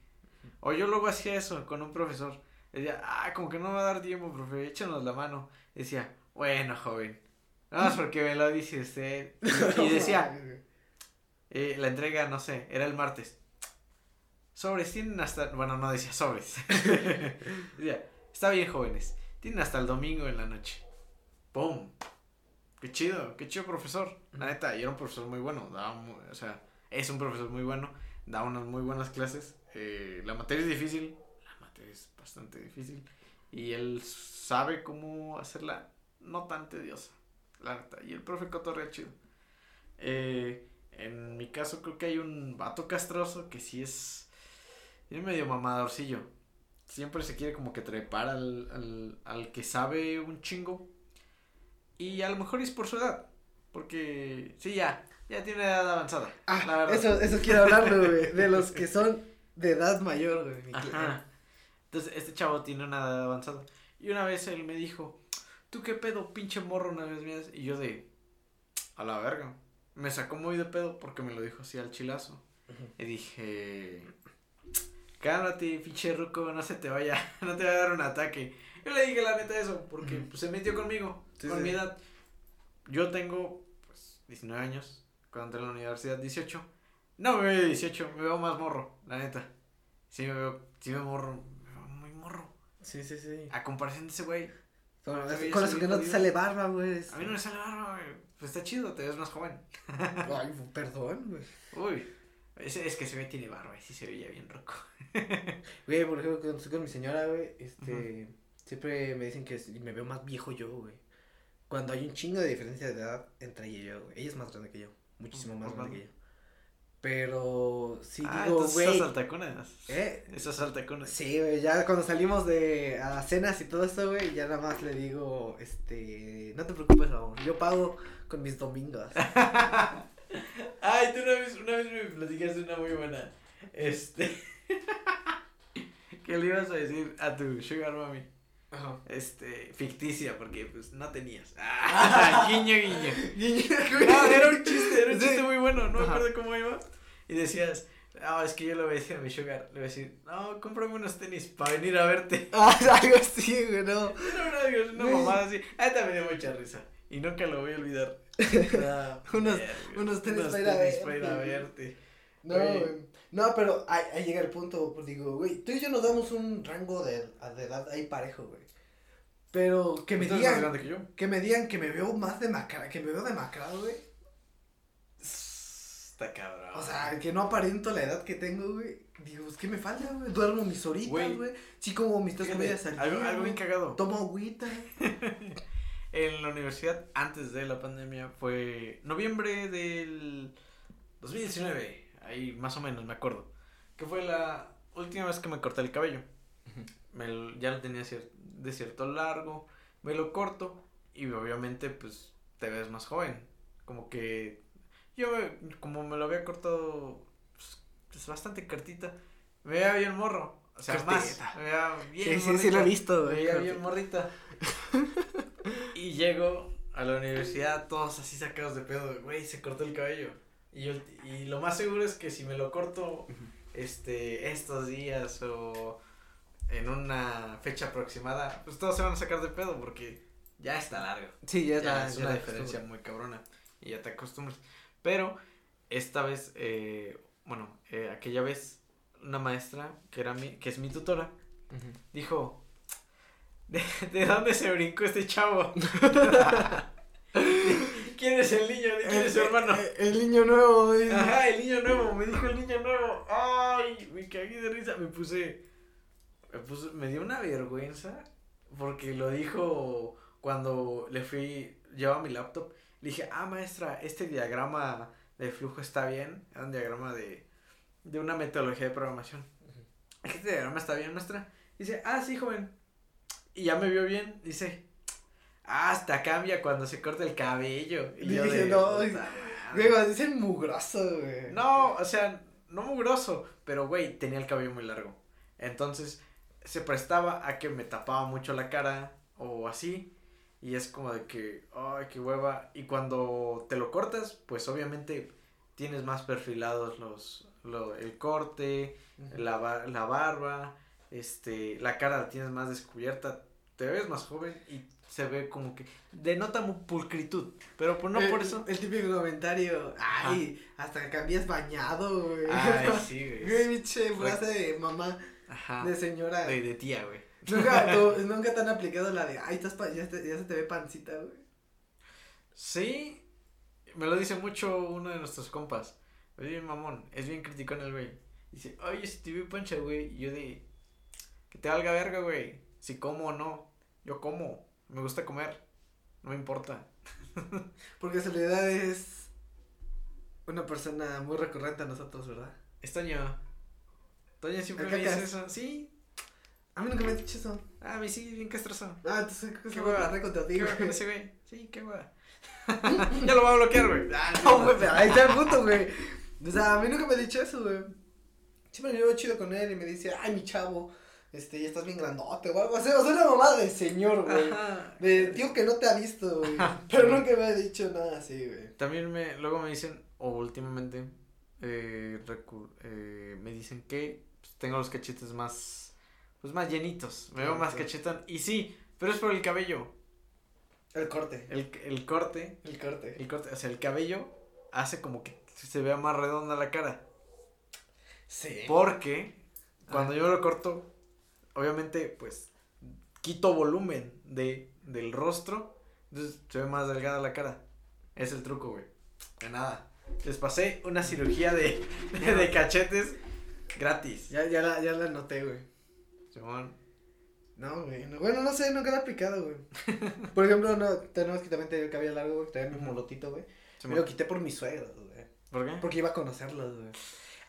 O yo luego hacía eso con un profesor. Decía, ah, como que no me va a dar tiempo, profe, échanos la mano. Decía, bueno, joven, no es porque me lo dice usted. Y decía, eh, la entrega, no sé, era el martes. Sobres, tienen hasta, bueno, no decía sobres. decía, está bien, jóvenes, tienen hasta el domingo en la noche. ¡Pum! Qué chido, qué chido profesor. La neta, y era un profesor muy bueno, daba o sea, es un profesor muy bueno, da unas muy buenas clases. Eh, la materia es difícil, la materia es bastante difícil. Y él sabe cómo hacerla no tan tediosa, la neta. Y el profe cotorrea chido. Eh, en mi caso creo que hay un vato castroso que sí es, es medio mamadorcillo. Siempre se quiere como que trepar al, al, al que sabe un chingo. Y a lo mejor es por su edad. Porque sí, ya, ya tiene edad avanzada. la Ah, verdad. eso, eso quiero hablarlo, güey. De los que son de edad mayor, güey. Ajá. Entonces, este chavo tiene una edad avanzada. Y una vez él me dijo, ¿tú qué pedo, pinche morro, una vez mías? Y yo de, a la verga. Me sacó muy de pedo porque me lo dijo así al chilazo. Y dije, cálmate, pinche ruco, no se te vaya, no te va a dar un ataque. Yo le dije la neta eso, porque pues, se metió conmigo, Sí, con sí. mi edad. Yo tengo, pues, 19 años, cuando entré a la universidad, 18. No me veo de 18, me veo más morro, la neta. Sí me veo, sí me morro, me veo muy morro. Sí, sí, sí. A comparación de ese güey, Con, Sí, con eso que no te sale barba, güey. a mí no me sale barba, güey. Pues está chido, te ves más joven. Ay, perdón, güey. Uy, es que ese güey tiene barba y sí se veía bien roco. Güey, por ejemplo, cuando estoy con mi señora, güey, este, siempre me dicen que me veo más viejo yo, güey. Cuando hay un chingo de diferencia de edad entre ella y yo, güey. Ella es más grande que yo, muchísimo más Más grande que yo. Pero sí ah, digo, güey. esas altacunas. ¿Eh? Esas altacunas. Sí, güey, ya cuando salimos de a cenas y todo esto, güey, ya nada más le digo, este, no te preocupes, amor, yo pago con mis domingos. Ay, tú una vez, una vez me platicaste una muy buena. Este. ¿Qué le ibas a decir a tu sugar mami? Ajá. Este, ficticia, porque pues no tenías. Ah, guiño, guiño. No, era un chiste, era un Sí. chiste muy bueno, no me acuerdo cómo iba. Y decías, no, es que yo le voy a decir a mi sugar, le voy a decir, no, cómprame unos tenis para venir a verte. Ah, algo así, güey, no. Era una, mamada así. Ah, también dio mucha risa. Y nunca lo voy a olvidar. Ah, Unos- unos tenis unos para ir a verte. No, Güey. No, pero ahí, llega el punto, pues digo, güey, tú y yo nos damos un rango de, de edad ahí parejo, güey. Pero que me más digan, grande que yo. que me digan que me veo más demacrado, que me veo demacrado, güey. Está cabrón. O sea, que no aparento la edad que tengo, güey. Digo, ¿qué me falta, güey? Duermo mis horitas, Güey. Sí, como mis tres comidas al algo, algo bien cagado. Tomo agüita. En la universidad, antes de la pandemia, fue noviembre del 2019. Ahí más o menos, me acuerdo. Que fue la última vez que me corté el cabello. Me lo- ya lo tenía cier- de cierto largo. Me lo corto. Y obviamente, pues, te ves más joven. Como que. Yo, como me lo había cortado. Pues, pues, bastante cortita. Me veía bien morro. O sea, más. Me veía bien Sí, sí, sí lo he morrita. visto, Me veía bien morrita. y llego a la universidad todos así sacados de pedo, güey, se cortó el cabello. Y, yo, y lo más seguro es que si me lo corto este estos días o en una fecha aproximada, pues todos se van a sacar de pedo porque ya está largo. Sí, ya, Ya, está. es ya una la diferencia muy cabrona y ya te acostumbras. Pero esta vez, eh, bueno, eh, aquella vez una maestra que era mi, que es mi tutora, dijo, ¿de, de dónde se brincó este chavo? ¿Quién es el niño? ¿De quién es su El- hermano? El, el niño nuevo, güey. Ajá, el niño nuevo, me dijo el niño nuevo. Ay, me cagué de risa, me puse, me puse, me dio una vergüenza porque lo dijo cuando le fui, llevaba mi laptop, le dije, ah maestra, este diagrama de flujo está bien, era un diagrama de, de una metodología de programación. Este diagrama está bien, maestra. Dice, ah sí joven, Y ya me vio bien, dice, hasta cambia cuando se corta el cabello. Y yo Dije, de, no. Güey, dicen mugroso, güey. No, o sea, no mugroso, pero güey, tenía el cabello muy largo. Entonces, se prestaba a que me tapaba mucho la cara o así. Y es como de que, ay, qué hueva. Y cuando te lo cortas, pues obviamente tienes más perfilados los, lo- el corte, la, la barba, este, la cara la tienes más descubierta, te ves más joven y se ve como que denota pulcritud, pero pues no El- por eso. El típico comentario. Ay, hasta que cambias bañado, güey. Ay, sí, güey. Güey, Fue- frase de mamá, Ajá. de señora. De, de tía, güey. Nunca, tú- nunca te han aplicado la de, ay, estás pa- ya, te- ya se te ve pancita, güey. Sí, me lo dice mucho uno de nuestros compas. Es bien mamón, es bien criticón el güey. Dice, oye, si te vi pancha, güey. Y yo de, que te valga verga, güey. Si como o no. Yo como, me gusta comer. No me importa. Porque Soledad es una persona muy recurrente a nosotros, ¿verdad? Es Toño. Toño siempre ¿El me dice eso. Sí, A mí nunca me has dicho eso. ah, a mí sí, bien castroso. Ah, entonces Qué hueva. ¿Qué va con ese güey? Sí, qué hueva. ya lo va a bloquear, güey. Ah, No, güey, pero ahí está el punto, güey. O sea, a mí nunca me ha dicho eso, güey. Siempre me llevo chido con él y me dice, ay, mi chavo, este, ya estás bien grandote o algo así. O sea, una mamada de señor, güey. Ajá. De tío que no te ha visto, güey. Pero nunca me ha dicho nada así, güey. También me, luego me dicen, o últimamente, eh, eh, me dicen que pues, tengo los cachetes más, pues más llenitos, me veo más Ok. cachetón, y sí, pero es por el cabello, El corte. el, el corte, El corte. el corte, o sea, el cabello hace como que se vea más redonda la cara, Sí. porque Ah. cuando yo lo corto, obviamente, pues, quito volumen de, del rostro, entonces se ve más delgada la cara, es el truco, güey, de nada. Les pasé una cirugía de, de, de cachetes gratis. Ya, ya, la, ya la noté, güey. Simón. No, güey. no- bueno, no sé, nunca la he aplicado, güey. Por ejemplo, no, tenemos que también tener el cabello largo, güey. Tener mi molotito, güey. Me lo quité por mis suegros, güey. ¿Por qué? Porque iba a conocerlos, güey.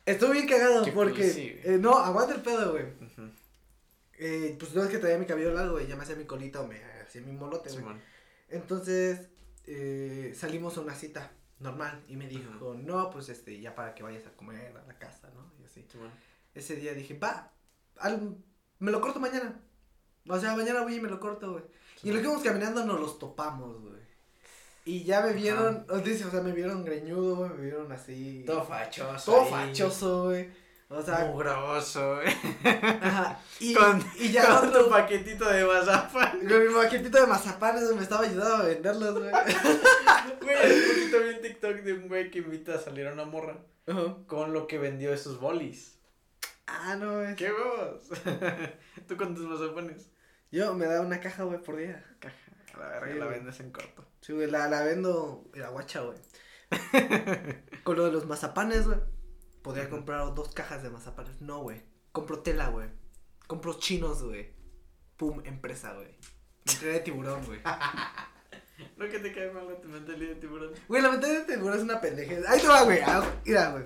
Estuve bien cagado Qué porque. cool, sí, güey. eh, no, aguanta el pedo, güey. Ujú. Eh, pues no es que traía mi cabello largo, güey. Ya me hacía mi colita o me hacía mi molote, güey. Entonces, eh, salimos a una cita normal. Y me dijo, no, pues este, ya para que vayas a comer a la casa, ¿no? Y así. Simón. Ese día dije, va, al- me lo corto mañana. O sea, mañana voy y me lo corto, güey. Y en lo que íbamos caminando nos los topamos, güey. Y ya me vieron, dice, o sea, me vieron greñudo, güey, me vieron así. Todo fachoso. todo ahí. fachoso, güey. O sea, Mugroso, güey. ajá. Y, Con, y ya con tu paquetito de mazapán. Con mi maquetito de mazapanes güey, me estaba ayudando a venderlos, güey. Güey, hace poquito vi un TikTok de un güey que invita a salir a una morra con lo que vendió esos bolis. Ah, no, es. ¡Qué huevos! Tú con tus mazapanes. Yo me da una caja, güey, por día. Caja. A la verga, Sí, la güey. vendes en corto. Sí, güey, la, la vendo en la guacha, güey. Con lo de los mazapanes, güey. Podría comprar dos cajas de mazapanes. No, güey. Compro tela, güey. Compro chinos, güey. Pum, empresa, güey. Mentalidad de tiburón, güey. No que te cae mal la mentalidad de tiburón. Güey, la mentalidad de tiburón es una pendeja. Ahí te va, güey. Ah, Mira, güey.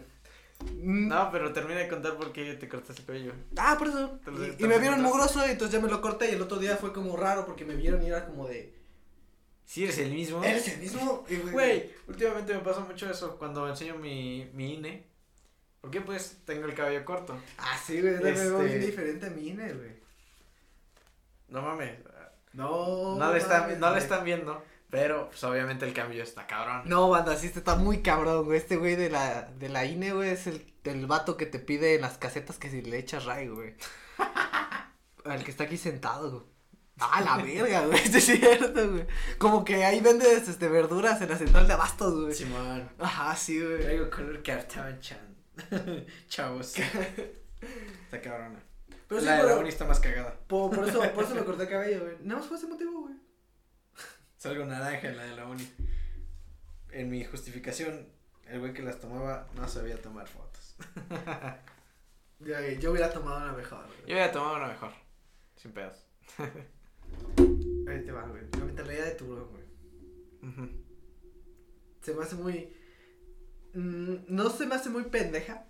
Mm, No, pero termina de contar por qué te cortaste el cabello. Ah, por eso. Te lo- Y, te y lo me vieron mugroso y entonces ya me lo corté y el otro día fue como raro porque me vieron y era como de... Si eres el mismo. ¿Eres el mismo? Güey, últimamente me pasa mucho eso cuando enseño mi, mi INE. Porque pues tengo el cabello corto. Ah, sí, güey. Me veo Este- bien diferente a mi INE, güey. No mames. No. No le están, mames, no le están viendo. Pero pues obviamente el cambio está cabrón. No, banda, sí, este está muy cabrón, güey. Este güey de la, de la INE, güey, es el, el vato que te pide en las casetas que si le echas ray, güey. Al que está aquí sentado, güey. Ah, la verga, güey, es cierto, güey. Como que ahí vendes, este, verduras en la central de abastos, güey. Simón. Ajá, sí, güey. Traigo color cartón chan. Chavos. está cabrona. Pero sí, la de pero- la uni está más cagada. Por, por eso, por eso me corté el cabello, güey. Nada más fue ese motivo, güey. Salgo naranja en la de la uni. En mi justificación, el güey que las tomaba no sabía tomar fotos. Yo, yo hubiera tomado una mejor, Yo güey. hubiera tomado una mejor. Sin pedos. Ahí te va, güey. La mentalidad de tiburón, güey. Se me hace muy. Mm, no se me hace muy pendeja.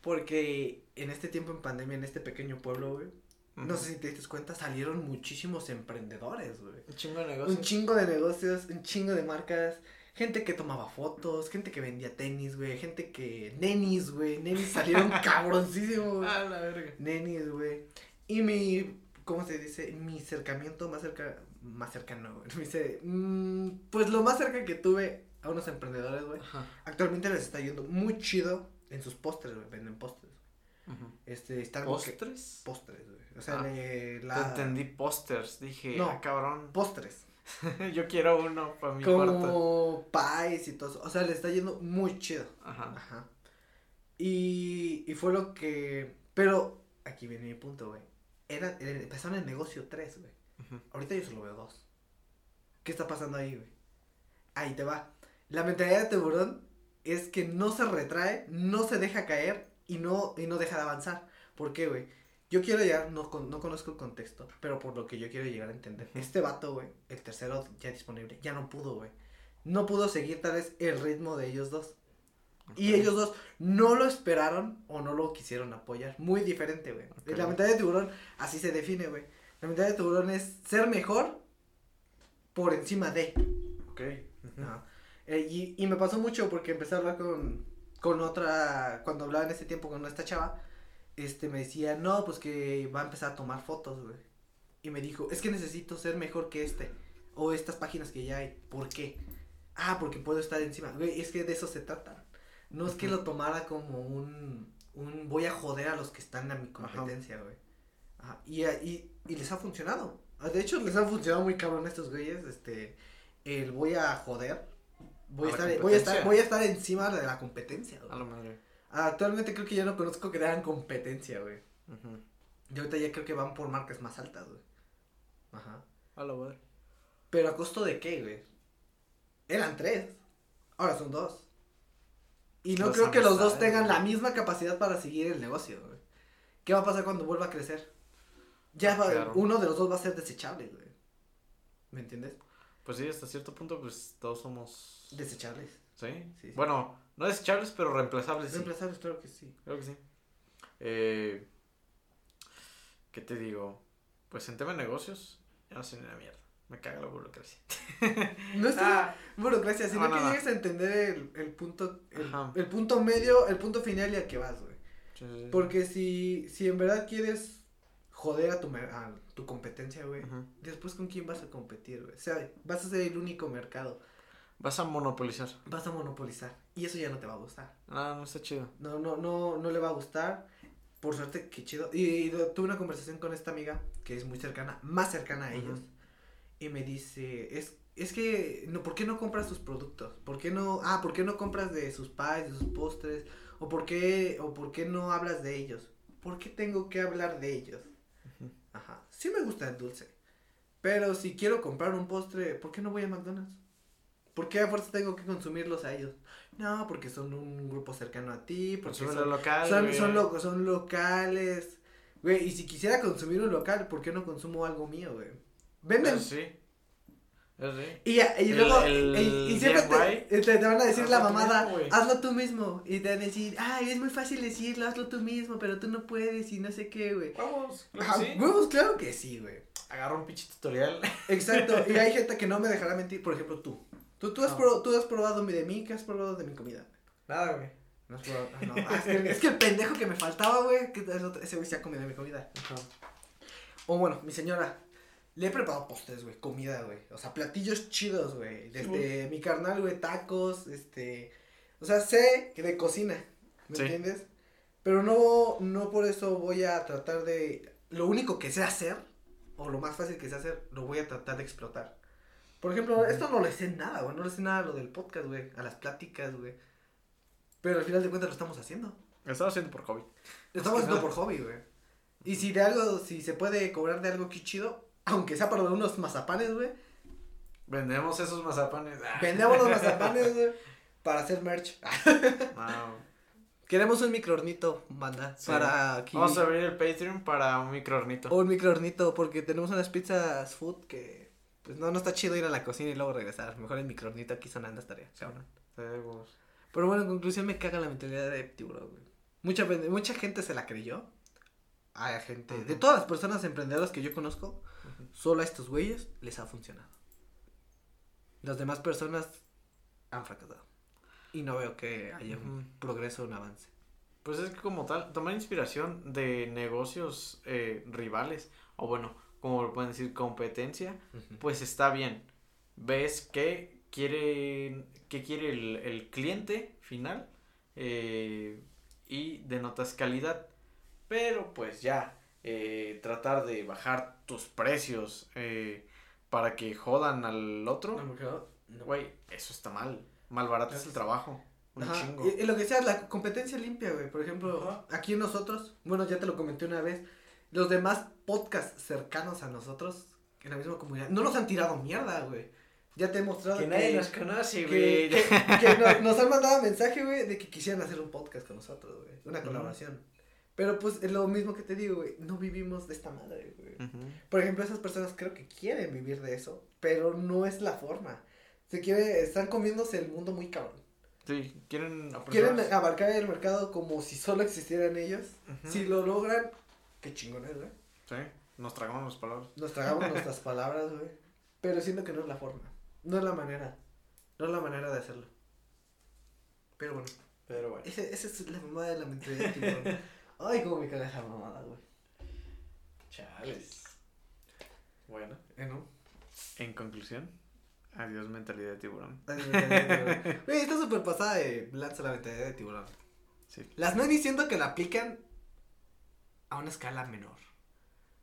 Porque en este tiempo en pandemia, en este pequeño pueblo, güey. No sé si te diste cuenta, salieron muchísimos emprendedores, güey. Un chingo de negocios. Un chingo de negocios, un chingo de marcas. Gente que tomaba fotos, gente que vendía tenis, güey. Gente que. Nenis, güey. Nenis salieron cabroncísimos, güey. Ah, la verga. Nenis, güey. Y mi. ¿Cómo se dice? Mi acercamiento más cerca. Más cercano, güey. Me dice. mm, pues lo más cerca que tuve a unos emprendedores, güey. Ajá. Actualmente les está yendo muy chido en sus postres, güey. Venden postres. Ujú. Este, están que- ¿Postres? Postres, güey. O sea, Ah, le- Te la. entendí pósters. Dije, No. ah, cabrón. Postres. Yo quiero uno para mi cuarto. Como pies y todo eso. O sea, le está yendo muy chido. Ajá. Ajá. Y, y fue lo que. Pero aquí viene mi punto, güey. Era, era- empezaron el negocio 3, güey. Ahorita yo solo veo dos. ¿Qué está pasando ahí, güey? Ahí te va. La mentalidad de tiburón es que no se retrae, no se deja caer y no, y no deja de avanzar. ¿Por qué, güey? Yo quiero llegar, no, no conozco el contexto, pero por lo que yo quiero llegar a entender. Este vato, güey, el tercero ya disponible, ya no pudo, güey. No pudo seguir tal vez el ritmo de ellos dos. Y Ok. ellos dos no lo esperaron o no lo quisieron apoyar. Muy diferente, güey. Ok. La mentalidad de tiburón así se define, güey. La mentalidad de tiburón es ser mejor por encima de. Ok. Ujú. Ajá. Eh, y, y me pasó mucho porque empecé a hablar con, con otra, cuando hablaba en ese tiempo con esta chava, este me decía, no, pues que va a empezar a tomar fotos, güey. Y me dijo, es que necesito ser mejor que este, o estas páginas que ya hay. ¿Por qué? Ah, porque puedo estar encima. Güey, es que de eso se trata. No es que lo tomara como un, un voy a joder a los que están a mi competencia, güey. Ajá. Y, y, y les ha funcionado. Ah, De hecho, les ha funcionado muy cabrón a estos güeyes, este, el voy a joder. Voy a, estar, voy, a estar, voy a estar encima de la competencia, güey. A la madre. Actualmente creo que ya no conozco que hagan competencia, güey. Ujú. Y ahorita ya creo que van por marcas más altas, güey. Ajá. A la madre. Pero a costo de qué, güey. Eran tres. Ahora son dos. Y no creo que los dos tengan la misma capacidad para seguir el negocio, güey. ¿Qué va a pasar cuando vuelva a crecer? Ya va- Claro. uno de los dos va a ser desechable, güey. ¿Me entiendes? Pues sí, hasta cierto punto, pues todos somos. Desechables. ¿Sí? Sí, sí. Bueno, no desechables, pero reemplazables. Sí. Reemplazables, claro que sí. Creo que sí. Eh, ¿Qué te digo? Pues en tema de negocios, ya no sé ni la mierda. Me caga la burocracia. No es Ah, burocracia, sino no, que no, no. llegues a entender el, el punto, el, el punto medio, el punto final y al que vas, güey. sí, sí, sí. Porque si, si en verdad quieres joder a tu, a tu competencia, güey, después con quién vas a competir, güey. O sea, vas a ser el único mercado. Vas a monopolizar. Vas a monopolizar. Y eso ya no te va a gustar. Ah, no está chido. No, no, no, no le va a gustar. Por suerte, qué chido. Y, y tuve una conversación con esta amiga que es muy cercana, más cercana a ellos. Y me dice, es, es que, no, ¿por qué no compras sus productos? ¿Por qué no, ah, ¿por qué no compras de sus pies, de sus postres? ¿O por qué, o por qué no hablas de ellos? ¿Por qué tengo que hablar de ellos? Ajá, sí me gusta el dulce. Pero si quiero comprar un postre, ¿por qué no voy a McDonald's? ¿Por qué a fuerza tengo que consumirlos a ellos? No, porque son un grupo cercano a ti, porque son, lo local. son, son, lo- son locales. Güey, y si quisiera consumir un local, ¿por qué no consumo algo mío, güey? Venden. Sí. Y, ya- y El- luego, el y, y siempre te, te- te van a decir Hazlo la tú mamada, mismo, hazlo tú mismo. Y te van a decir, ay, es muy fácil decirlo, hazlo tú mismo, pero tú no puedes y no sé qué, güey. Vamos, claro Ajá, que sí. huevos, claro que sí, güey. Agarra un pinche tutorial. Exacto, y hay gente que no me dejará mentir, por ejemplo, tú. Tú, tú, has, No. pro- tú has probado de mí, ¿qué has probado de mi comida? Nada, güey. No has probado, ah, no, ah, es, que, es que el pendejo que me faltaba, güey, que ese güey se ha comido mi comida. O bueno, mi señora, le he preparado postres, güey, comida, güey, o sea, platillos chidos, güey, desde mi carnal, güey, tacos, este, o sea, sé que de cocina, ¿me Sí. entiendes? Pero no, no por eso voy a tratar de, lo único que sé hacer, o lo más fácil que sé hacer, lo voy a tratar de explotar. Por ejemplo, esto no le sé nada, güey, no le sé nada a lo del podcast, güey, a las pláticas, güey. Pero al final de cuentas lo estamos haciendo. Lo estaba haciendo por hobby. Lo estamos haciendo por hobby, güey. Y si de algo, si se puede cobrar de algo que chido, aunque sea para unos mazapanes, güey. Vendemos esos mazapanes. Ah. Vendemos los mazapanes, güey. Para hacer merch. Wow. Queremos un microornito, banda. Sí. Para aquí. Vamos a abrir el Patreon para un microornito. Un microornito, porque tenemos unas pizzas food que. Pues no, no está chido ir a la cocina y luego regresar. Mejor el microornito aquí sonando estaría, cabrón. Pero bueno, en conclusión me caga la mentalidad de tiburón, güey. Mucha, mucha gente se la creyó. a gente, de todas las personas emprendedoras que yo conozco, solo a estos güeyes les ha funcionado. Las demás personas han fracasado. Y no veo que haya un progreso, un avance. Pues es que como tal, tomar inspiración de negocios eh, rivales, o bueno, como lo pueden decir, competencia, pues está bien. Ves que quiere, que quiere el, el cliente final eh, y denotas calidad. Pero pues ya, eh, tratar de bajar tus precios eh, para que jodan al otro, güey, eso está mal. Malbaratas el trabajo. Un Ajá, chingo. Y, y lo que decías, la competencia limpia, güey. Por ejemplo, Ajá. aquí nosotros, bueno, ya te lo comenté una vez, los demás podcasts cercanos a nosotros, en la misma comunidad, no nos han tirado mierda, güey. Ya te he mostrado Que nadie nos conoce, que, güey. que- que nos, nos han mandado mensaje, güey, de que quisieran hacer un podcast con nosotros, güey. Una colaboración. Pero pues es lo mismo que te digo, güey. No vivimos de esta madre, güey. Ujú. Por ejemplo, esas personas creo que quieren vivir de eso, pero no es la forma. Se quiere, están comiéndose el mundo muy cabrón. Sí, quieren Quieren abarcar el mercado como si solo existieran ellos. Si lo logran, qué chingones, güey. Sí, nos tragamos las palabras. Nos tragamos nuestras palabras, güey. Pero siento que no es la forma. No es la manera. No es la manera de hacerlo. Pero bueno, Pero bueno. esa es la mamada de la mentalidad. Ay, cómo me caga esa mamada, güey. Chales. Bueno, Eh, ¿no? en conclusión, adiós mentalidad de tiburón. Ay, mentalidad de tiburón. Güey, está súper pasada de lanza la mentalidad de tiburón. Sí. Las nenis siento que la aplican a una escala menor.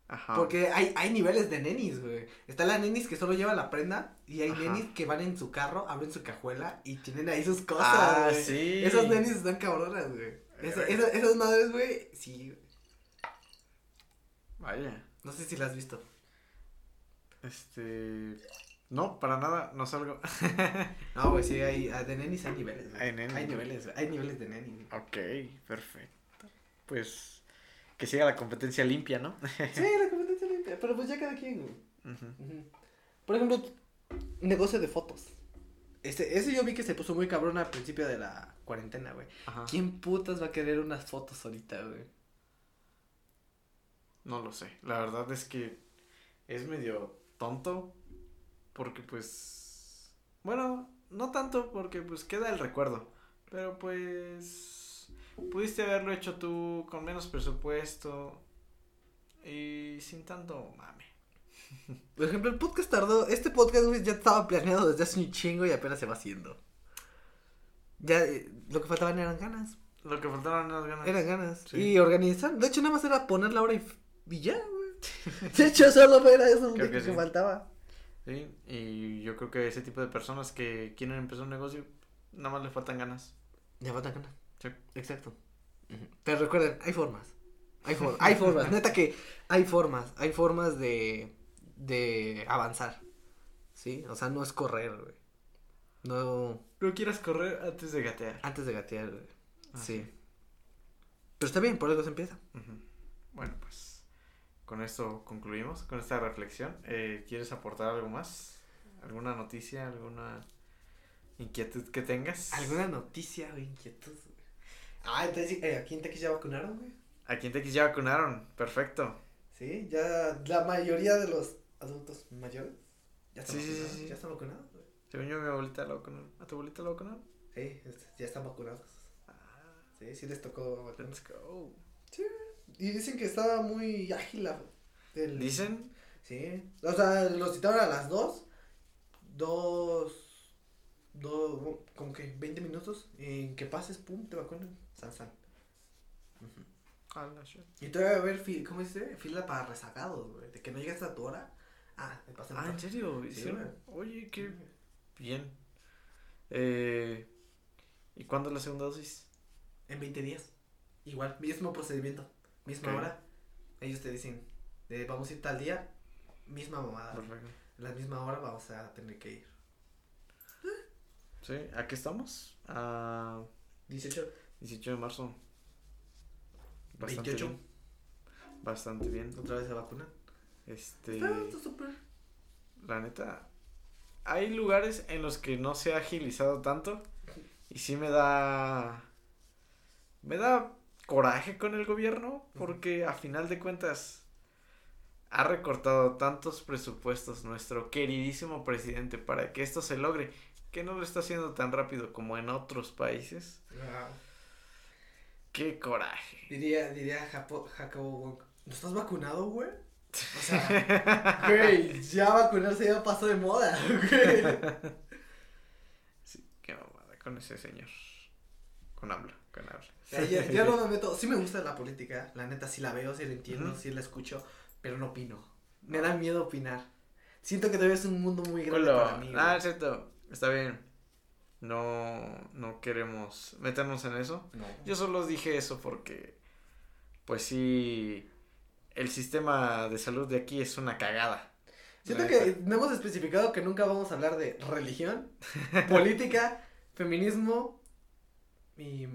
Ajá. Porque hay, hay niveles de nenis, güey. Está la nenis que solo lleva la prenda y hay Ajá. nenis que van en su carro, abren su cajuela y tienen ahí sus cosas. Ah, güey. sí. Esas nenis están cabronas, güey. Esa- esa- esas madres, güey, sí. Vaya. No sé si las has visto. Este. No, para nada, no salgo. No, güey, sí, hay, hay- de nenis hay niveles, güey. Hay nenis. Hay niveles. Hay niveles de nenis. ok, perfecto. Pues. Que siga la competencia limpia, ¿no? Sí, la competencia limpia, pero pues ya cada quien, güey. Por ejemplo, negocio de fotos. Este, ese yo vi que se puso muy cabrón al principio de la cuarentena, güey. Ajá. ¿Quién putas va a querer unas fotos ahorita, güey? No lo sé. La verdad es que es medio tonto. Porque pues. Bueno, no tanto porque pues queda el recuerdo. Pero pues. Pudiste haberlo hecho tú con menos presupuesto. Y sin tanto mame. Por ejemplo, el podcast tardó. Este podcast, güey, ya estaba planeado desde hace un chingo y apenas se va haciendo. Ya, eh, lo que faltaban eran ganas. Lo que faltaban eran ganas. Eran ganas. Sí. Y organizar. De hecho, nada más era poner la hora y, ya, güey. De hecho, solo era eso Creo que que, sí. faltaba. Sí, y yo creo que ese tipo de personas que quieren empezar un negocio, nada más les faltan ganas. Ya faltan ganas. Sí. Exacto. Pero recuerden, hay formas. Hay, for- hay formas. Neta que hay formas. Hay formas de, de avanzar. ¿Sí? O sea, no es correr, güey. No. No quieras correr antes de gatear. Antes de gatear, güey. Ah, Sí. Pero está bien, por algo se empieza. Bueno, pues con esto concluimos, con esta reflexión. Eh, ¿Quieres aportar algo más? ¿Alguna noticia, alguna inquietud que tengas? ¿Alguna noticia o inquietud? Ah, entonces, eh, aquí en Tequis ya vacunaron, güey. Aquí en TX ya vacunaron, perfecto. Sí, ya la mayoría de los adultos mayores ya están Sí, sí, sí, vacunados. sí. Ya están vacunados, güey. Según yo, mi abuelita la vacunaron. ¿A tu abuelita la vacunaron? Sí, ya están vacunados. Ah, Sí, sí les tocó vacunar. let's go. Y dicen que estaba muy ágil la. el- ¿Dicen? Sí. O sea, los citaron a las dos. Dos. Dos. Como que 20 minutos. Y en que pases, pum, te vacunan. San, san. Ujú. Ah, shit. Y todavía va a haber, fi- ¿cómo dice? Fila para rezagados, güey. De que no llegas a tu hora. Ah, me. Ah, ¿en serio? Sí. Oye, qué bien. Eh, ¿Y cuándo es la segunda dosis? En 20 días. Igual, mismo procedimiento. Misma hora. Ellos te dicen, eh, vamos a ir tal día. Misma mamada. Perfecto. La misma hora vamos a tener que ir. Sí, ¿a qué estamos? A 18. 18 de marzo. 28. bien. Bastante bien. Otra vez se vacunan. Este, Está súper. la neta, hay lugares en los que no se ha agilizado tanto y sí me da, me da coraje con el gobierno porque a final de cuentas ha recortado tantos presupuestos nuestro queridísimo presidente para que esto se logre, que no lo está haciendo tan rápido como en otros países. Qué coraje. Diría, diría Japo, Jacobo Wong, ¿no estás vacunado, güey? O sea, güey, ya vacunarse ya pasó de moda, güey. Sí, qué mamada con ese señor. Con habla, con habla. ya, ya, no me meto, sí me gusta la política, la neta sí la veo, sí la entiendo, sí la escucho, pero no opino. Me da miedo opinar. Siento que todavía es un mundo muy grande para mí. Ah, es cierto, está bien. No, no queremos meternos en eso. Yo solo dije eso porque, pues sí, el sistema de salud de aquí es una cagada. Siento que no hemos especificado que nunca vamos a hablar de religión, política, feminismo y,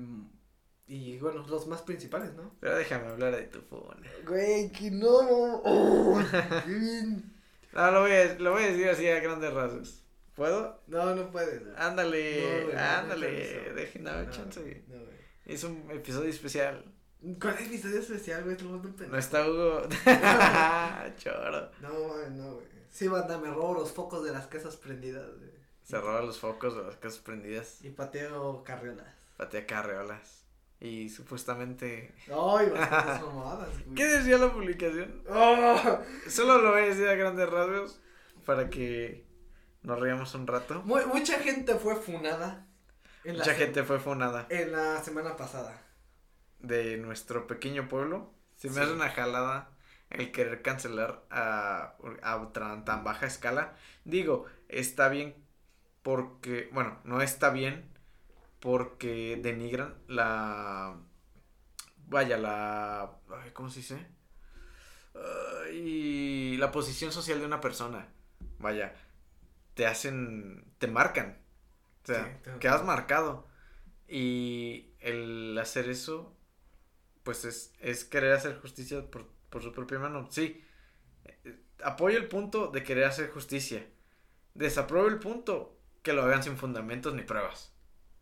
y bueno, los más principales, ¿no? Pero déjame hablar de tu phone. Güey, que no. Oh, no, lo voy, a, lo voy a decir así a grandes rasgos. ¿Puedo? No, no puedes. Ándale, ándale, déjenme chance. es un episodio especial. ¿Cuál es episodio especial, güey? No está Hugo. Choro. No, no, güey. Sí, banda, me robo los focos de las casas prendidas, güey. Se roba los focos de las casas prendidas. Y pateo carriolas. Patea carriolas. Y supuestamente. Ay, bastantes mamadas, güey. ¿Qué decía la publicación? Oh. Solo lo voy a decir a grandes rasgos para que nos reíamos un rato. mucha gente fue funada. mucha gente fue funada. En la semana pasada de nuestro pequeño pueblo, se me hace una jalada el querer cancelar a, a tan, baja escala. Digo, está bien porque, bueno, no está bien porque denigran la, vaya, la, ¿cómo se dice? y la posición social de una persona, vaya, te hacen, te marcan, o sea, quedas marcado. Y el hacer eso pues es, es querer hacer justicia por, por su propia mano. Sí, apoyo el punto de querer hacer justicia. Desapruebo el punto que lo hagan sin fundamentos ni pruebas.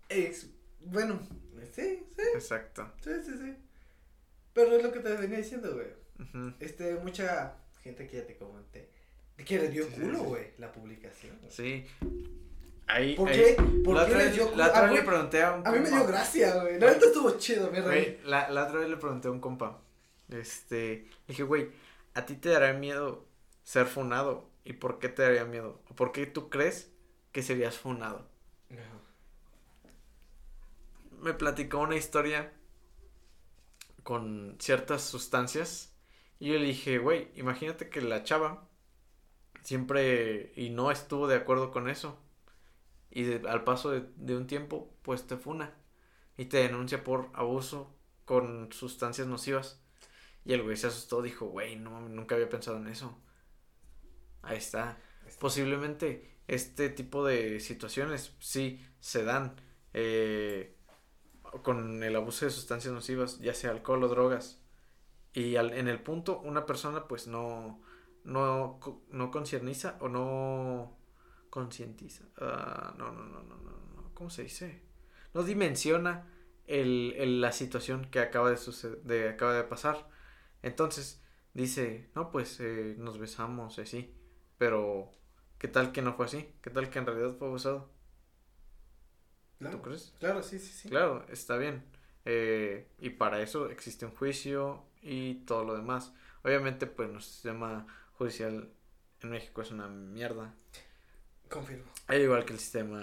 Es, bueno, sí, sí. Exacto. Sí, sí, sí. Pero es lo que te venía diciendo, güey. Este, mucha gente que ya te comenté. Que le dio culo, güey, la publicación. Sí. Ahí, ¿Por qué? ¿Por la qué les dio La otra vez le pregunté a un A mí me dio gracia, güey. La verdad estuvo chido, mi rey. La, la otra vez le pregunté a un compa. Este, dije, güey, ¿a ti te daría miedo ser funado? ¿Y por qué te daría miedo? ¿Por qué tú crees que serías funado? No. Me platicó una historia con ciertas sustancias. Y yo le dije, güey, imagínate que la chava siempre y no estuvo de acuerdo con eso y al paso de, un tiempo pues te funa y te denuncia por abuso con sustancias nocivas. Y el güey se asustó, dijo, güey, no, nunca había pensado en eso. Ahí está. Posiblemente este tipo de situaciones sí se dan eh, con el abuso de sustancias nocivas, ya sea alcohol o drogas. Y al, en el punto una persona pues no, no, no concierniza o no concientiza. Ah, no, no, no, no, no, no. ¿Cómo se dice? No dimensiona el, el, la situación que acaba de suceder, de, acaba de pasar. Entonces dice, no, pues eh, nos besamos así. Pero, ¿qué tal que no fue así? ¿Qué tal que en realidad fue abusado? ¿Tú crees? Claro, sí, sí, sí. Claro, está bien. Eh, y para eso existe un juicio y todo lo demás. Obviamente, pues nuestro sistema judicial en México es una mierda. Confirmo. Es igual que el sistema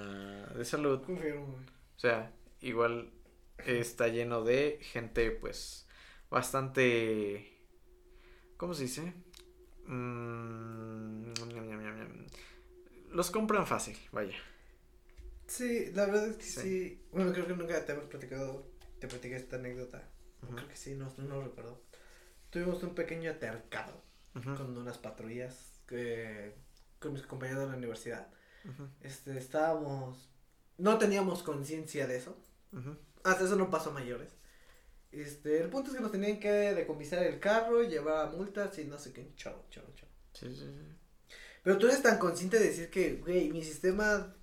de salud. Confirmo. O sea, igual está lleno de gente, pues, bastante. ¿Cómo se dice? Mm, los compran fácil, vaya. Sí, la verdad es que sí. Bueno, creo que nunca te hemos platicado, te platicé esta anécdota. Creo que sí, no, no, recuerdo. Tuvimos un pequeño altercado con unas patrullas que con mis compañeros de la universidad. Este, estábamos, no teníamos conciencia de eso. Hasta eso no pasó a mayores. Este, el punto es que nos tenían que decomisar el carro, llevar multas y no sé qué. Chao, chao, chao. Sí, sí, sí. Pero tú eres tan consciente de decir que, güey, mi sistema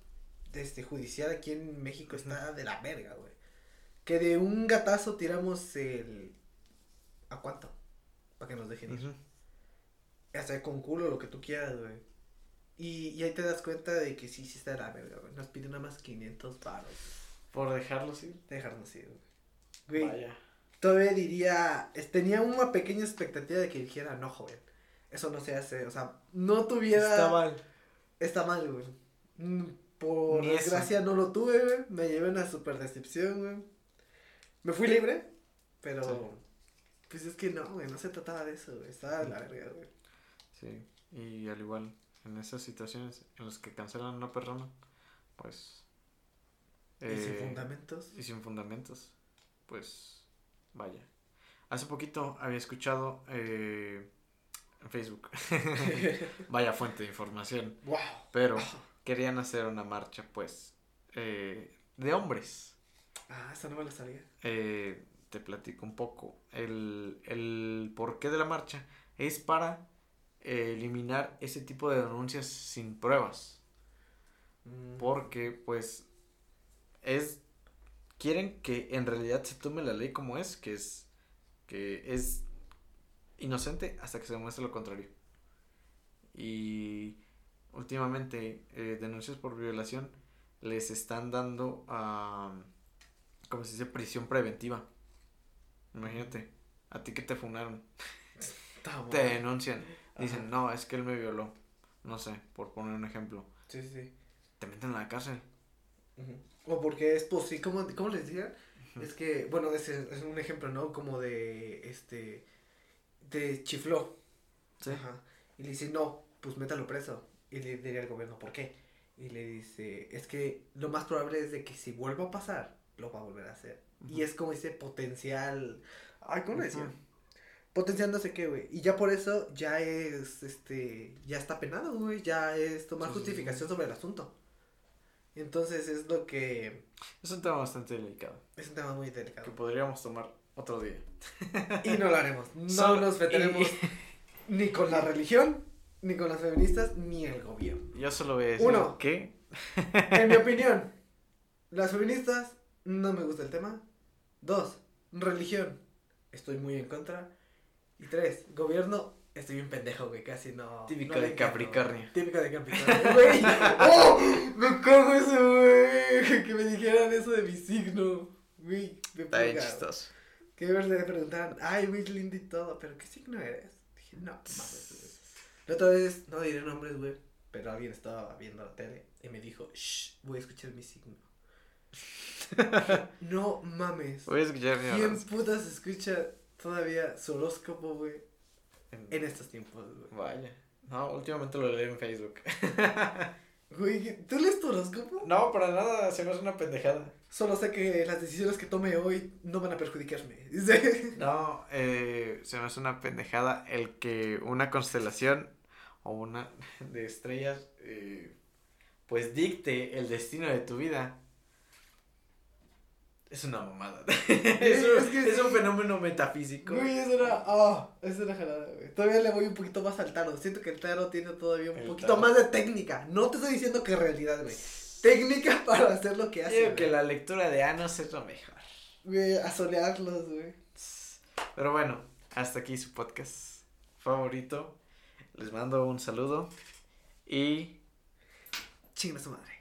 este, judicial aquí en México está de la verga, güey. que de un gatazo tiramos el... ¿A cuánto? Para que nos dejen ir. Ujú. Hasta con culo, lo que tú quieras, güey. Y, y ahí te das cuenta de que sí, sí está de la verga, güey. Nos piden nada más 500 baros. Por dejarlos ir. Dejarnos ir, güey. Güey, Vaya. todavía diría, tenía una pequeña expectativa de que dijera, no, joven, eso no se hace, o sea, no tuviera... Está mal. Está mal, güey. Mm, Por Ni eso. desgracia no lo tuve, güey. Me llevé una super decepción, güey. Me fui libre, pero... Sí. Pues es que no, güey, no se trataba de eso, güey. Estaba de la verga, güey. Sí. Y al igual, en esas situaciones en las que cancelan a una persona, pues. Y sin eh, fundamentos. y sin fundamentos, pues vaya. Hace poquito había escuchado eh, en Facebook, vaya fuente de información, wow. pero querían hacer una marcha, pues, eh, de hombres. Ah, esa no me la sabía. Eh, te platico un poco. El, el porqué de la marcha es para eh, eliminar ese tipo de denuncias sin pruebas. Mm. Porque, pues, es. Quieren que en realidad se tome la ley como es, que es. que es inocente hasta que se demuestre lo contrario. Y últimamente, eh, denuncias por violación les están dando a. ¿Cómo se dice? Prisión preventiva. Imagínate, a ti que te funaron, te denuncian. Dicen, no, es que él me violó. No sé, por poner un ejemplo. Sí, sí. Te meten a la cárcel. O porque es posible, ¿cómo, ¿cómo les decía? Es que, bueno, ese es un ejemplo, ¿no? Como de, este, de chifló. Sí. Ajá. Y le dice, no, pues métalo preso. Y le diría al gobierno, ¿por qué? Y le dice, es que lo más probable es de que si vuelva a pasar, lo va a volver a hacer. Y es como ese potencial, ay, ¿cómo le decía? Sé qué, güey. Y ya por eso ya es, este, ya está penado, güey. Ya es tomar Sí, sí, sí. justificación sobre el asunto. Entonces es lo que, Es un tema bastante delicado. es un tema muy Que delicado. podríamos tomar otro día. Y no lo haremos. No Solo- nos meteremos y- ni con la religión, ni con las feministas, ni el gobierno. Yo solo voy a decir Uno. que. En mi opinión, las feministas, no me gusta el tema. Dos, religión, estoy muy en contra. Y tres, gobierno, estoy bien pendejo, güey, casi no. Típico no de Capricornio. güey. Típico de Capricornio. Güey, ¡oh! Me cago eso, güey. Que me dijeran eso de mi signo. Güey, me Está bien chistoso. Que me preguntaran, ay, muy lindo y todo, pero ¿qué signo eres? Dije, no, mames, güey. La otra vez, no diré nombres, güey, pero alguien estaba viendo la tele y me dijo, shh, voy a escuchar mi signo. no mames. Voy a escuchar mi ¿Quién putas escucha todavía su horóscopo, güey, En- en estos tiempos, güey? Vaya. No, últimamente lo leí en Facebook. Güey, ¿tú lees tu horóscopo? No, para nada, se me hace una pendejada. Solo sé que las decisiones que tome hoy no van a perjudicarme. No, eh, se me hace una pendejada el que una constelación o una de estrellas eh, pues dicte el destino de tu vida. Es una mamada. es, un, es que es un fenómeno metafísico. Güey, es una. Ah, es una jalada, güey. Todavía le voy un poquito más al tarot. Siento que el tarot tiene todavía un El poquito tarot. más de técnica. No te estoy diciendo que realidad, güey. Técnica para hacer lo que hace. güey. que la lectura de Anos es lo mejor. Güey, a solearlos, güey. Pero bueno, hasta aquí su podcast favorito. Les mando un saludo y Chinga su madre.